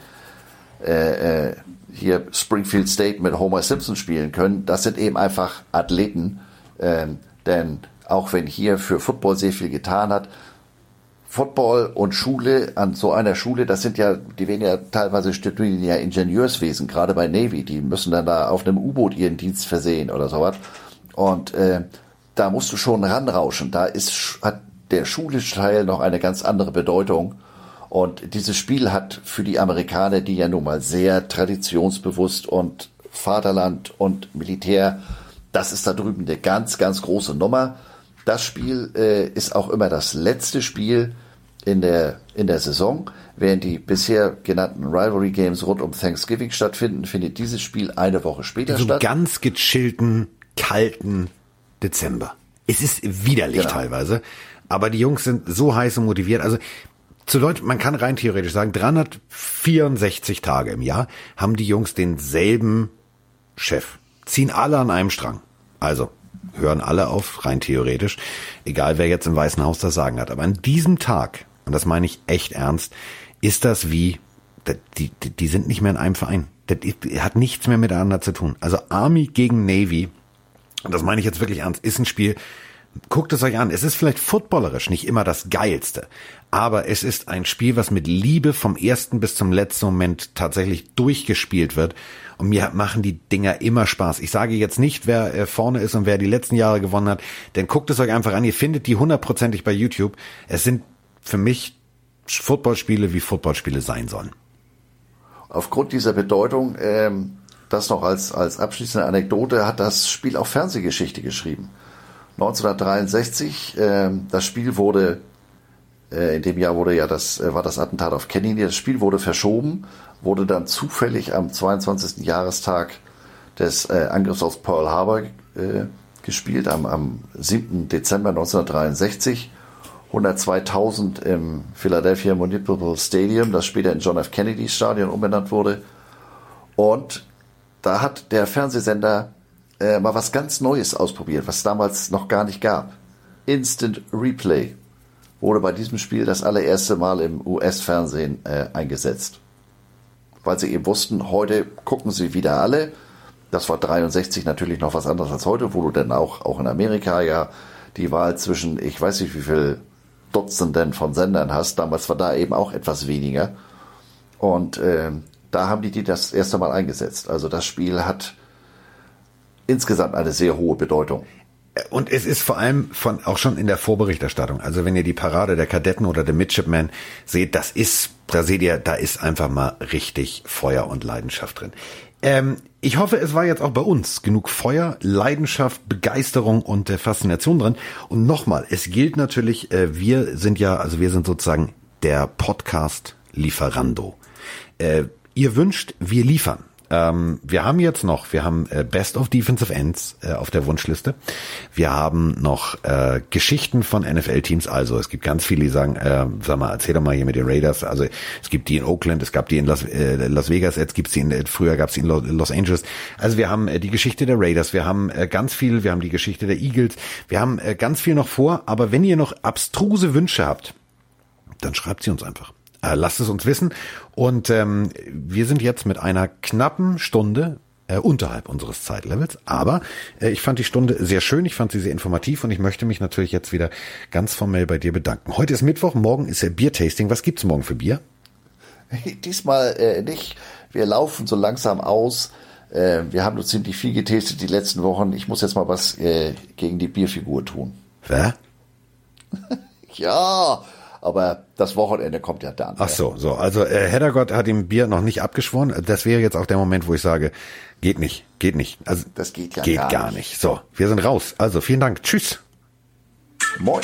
äh, äh, hier Springfield State mit Homer Simpson spielen können. Das sind eben einfach Athleten, ähm, denn auch wenn hier für Football sehr viel getan hat, Football und Schule an so einer Schule, das sind ja, die werden ja teilweise studieren ja Ingenieurswesen, gerade bei Navy, die müssen dann da auf einem U-Boot ihren Dienst versehen oder sowas. Und äh, da musst du schon ranrauschen. Da ist hat der schulische Teil noch eine ganz andere Bedeutung. Und dieses Spiel hat für die Amerikaner, die ja nun mal sehr traditionsbewusst und Vaterland und Militär, das ist da drüben eine ganz, ganz große Nummer. Das Spiel äh, ist auch immer das letzte Spiel in der, in der Saison. Während die bisher genannten Rivalry Games rund um Thanksgiving stattfinden, findet dieses Spiel eine Woche später so statt. ganz gechillten, kalten Dezember. Es ist widerlich genau. teilweise, aber die Jungs sind so heiß und motiviert. Also zu Deutsch, man kann rein theoretisch sagen, 364 Tage im Jahr haben die Jungs denselben Chef, ziehen alle an einem Strang. Also hören alle auf, rein theoretisch, egal wer jetzt im Weißen Haus das Sagen hat. Aber an diesem Tag und das meine ich echt ernst, ist das wie, die, die, die sind nicht mehr in einem Verein. Das hat nichts mehr miteinander zu tun. Also Army gegen Navy, und das meine ich jetzt wirklich ernst, ist ein Spiel, guckt es euch an. Es ist vielleicht footballerisch nicht immer das geilste, aber es ist ein Spiel, was mit Liebe vom ersten bis zum letzten Moment tatsächlich durchgespielt wird. Und mir machen die Dinger immer Spaß. Ich sage jetzt nicht, wer äh, vorne ist und wer die letzten Jahre gewonnen hat, denn guckt es euch einfach an. Ihr findet die hundertprozentig bei YouTube. Es sind für mich Footballspiele wie Footballspiele sein sollen. aufgrund dieser Bedeutung, ähm, das noch als, als abschließende Anekdote, hat das Spiel auch Fernsehgeschichte geschrieben. 1963, ähm, das Spiel wurde, äh, in dem Jahr wurde ja das, äh, war das Attentat auf Kennedy, das Spiel wurde verschoben, wurde dann zufällig am 22. Jahrestag des äh, Angriffs aus Pearl Harbor äh, gespielt, am, am 7. Dezember 1963. 102.000 im Philadelphia Municipal Stadium, das später in John F. Kennedy Stadion umbenannt wurde. Und da hat der Fernsehsender äh, mal was ganz Neues ausprobiert, was es damals noch gar nicht gab. Instant Replay wurde bei diesem Spiel das allererste Mal im US-Fernsehen äh, eingesetzt. Weil sie eben wussten, heute gucken sie wieder alle. Das war 63 natürlich noch was anderes als heute, wo du dann auch, auch in Amerika ja die Wahl zwischen, ich weiß nicht wie viel Dutzenden von Sendern hast. Damals war da eben auch etwas weniger. Und äh, da haben die die das erste Mal eingesetzt. Also das Spiel hat insgesamt eine sehr hohe Bedeutung. Und es ist vor allem von auch schon in der Vorberichterstattung. Also wenn ihr die Parade der Kadetten oder der Midshipmen seht, das ist, da seht ihr, da ist einfach mal richtig Feuer und Leidenschaft drin. Ähm, ich hoffe, es war jetzt auch bei uns genug Feuer, Leidenschaft, Begeisterung und äh, Faszination drin. Und nochmal, es gilt natürlich, äh, wir sind ja, also wir sind sozusagen der Podcast Lieferando. Äh, ihr wünscht, wir liefern. Ähm, wir haben jetzt noch, wir haben äh, Best of Defensive Ends äh, auf der Wunschliste. Wir haben noch äh, Geschichten von NFL-Teams. Also es gibt ganz viele, die sagen, äh, sag mal, erzähl doch mal hier mit den Raiders. Also es gibt die in Oakland, es gab die in Las, äh, Las Vegas, jetzt gibt's die in, äh, früher gab's die in Los Angeles. Also wir haben äh, die Geschichte der Raiders, wir haben äh, ganz viel, wir haben die Geschichte der Eagles, wir haben äh, ganz viel noch vor. Aber wenn ihr noch abstruse Wünsche habt, dann schreibt sie uns einfach. Äh, lasst es uns wissen. Und ähm, wir sind jetzt mit einer knappen Stunde äh, unterhalb unseres Zeitlevels. Aber äh, ich fand die Stunde sehr schön, ich fand sie sehr informativ und ich möchte mich natürlich jetzt wieder ganz formell bei dir bedanken. Heute ist Mittwoch, morgen ist ja Biertasting. Was gibt's morgen für Bier? Diesmal äh, nicht. Wir laufen so langsam aus. Äh, wir haben nur ziemlich viel getestet die letzten Wochen. Ich muss jetzt mal was äh, gegen die Bierfigur tun. Wer? ja, aber das Wochenende kommt ja dann. Ach so, so. Also äh, Heddergott hat ihm Bier noch nicht abgeschworen. Das wäre jetzt auch der Moment, wo ich sage, geht nicht, geht nicht. Also das geht ja geht gar, gar nicht. nicht. So, wir sind raus. Also vielen Dank. Tschüss. Moin.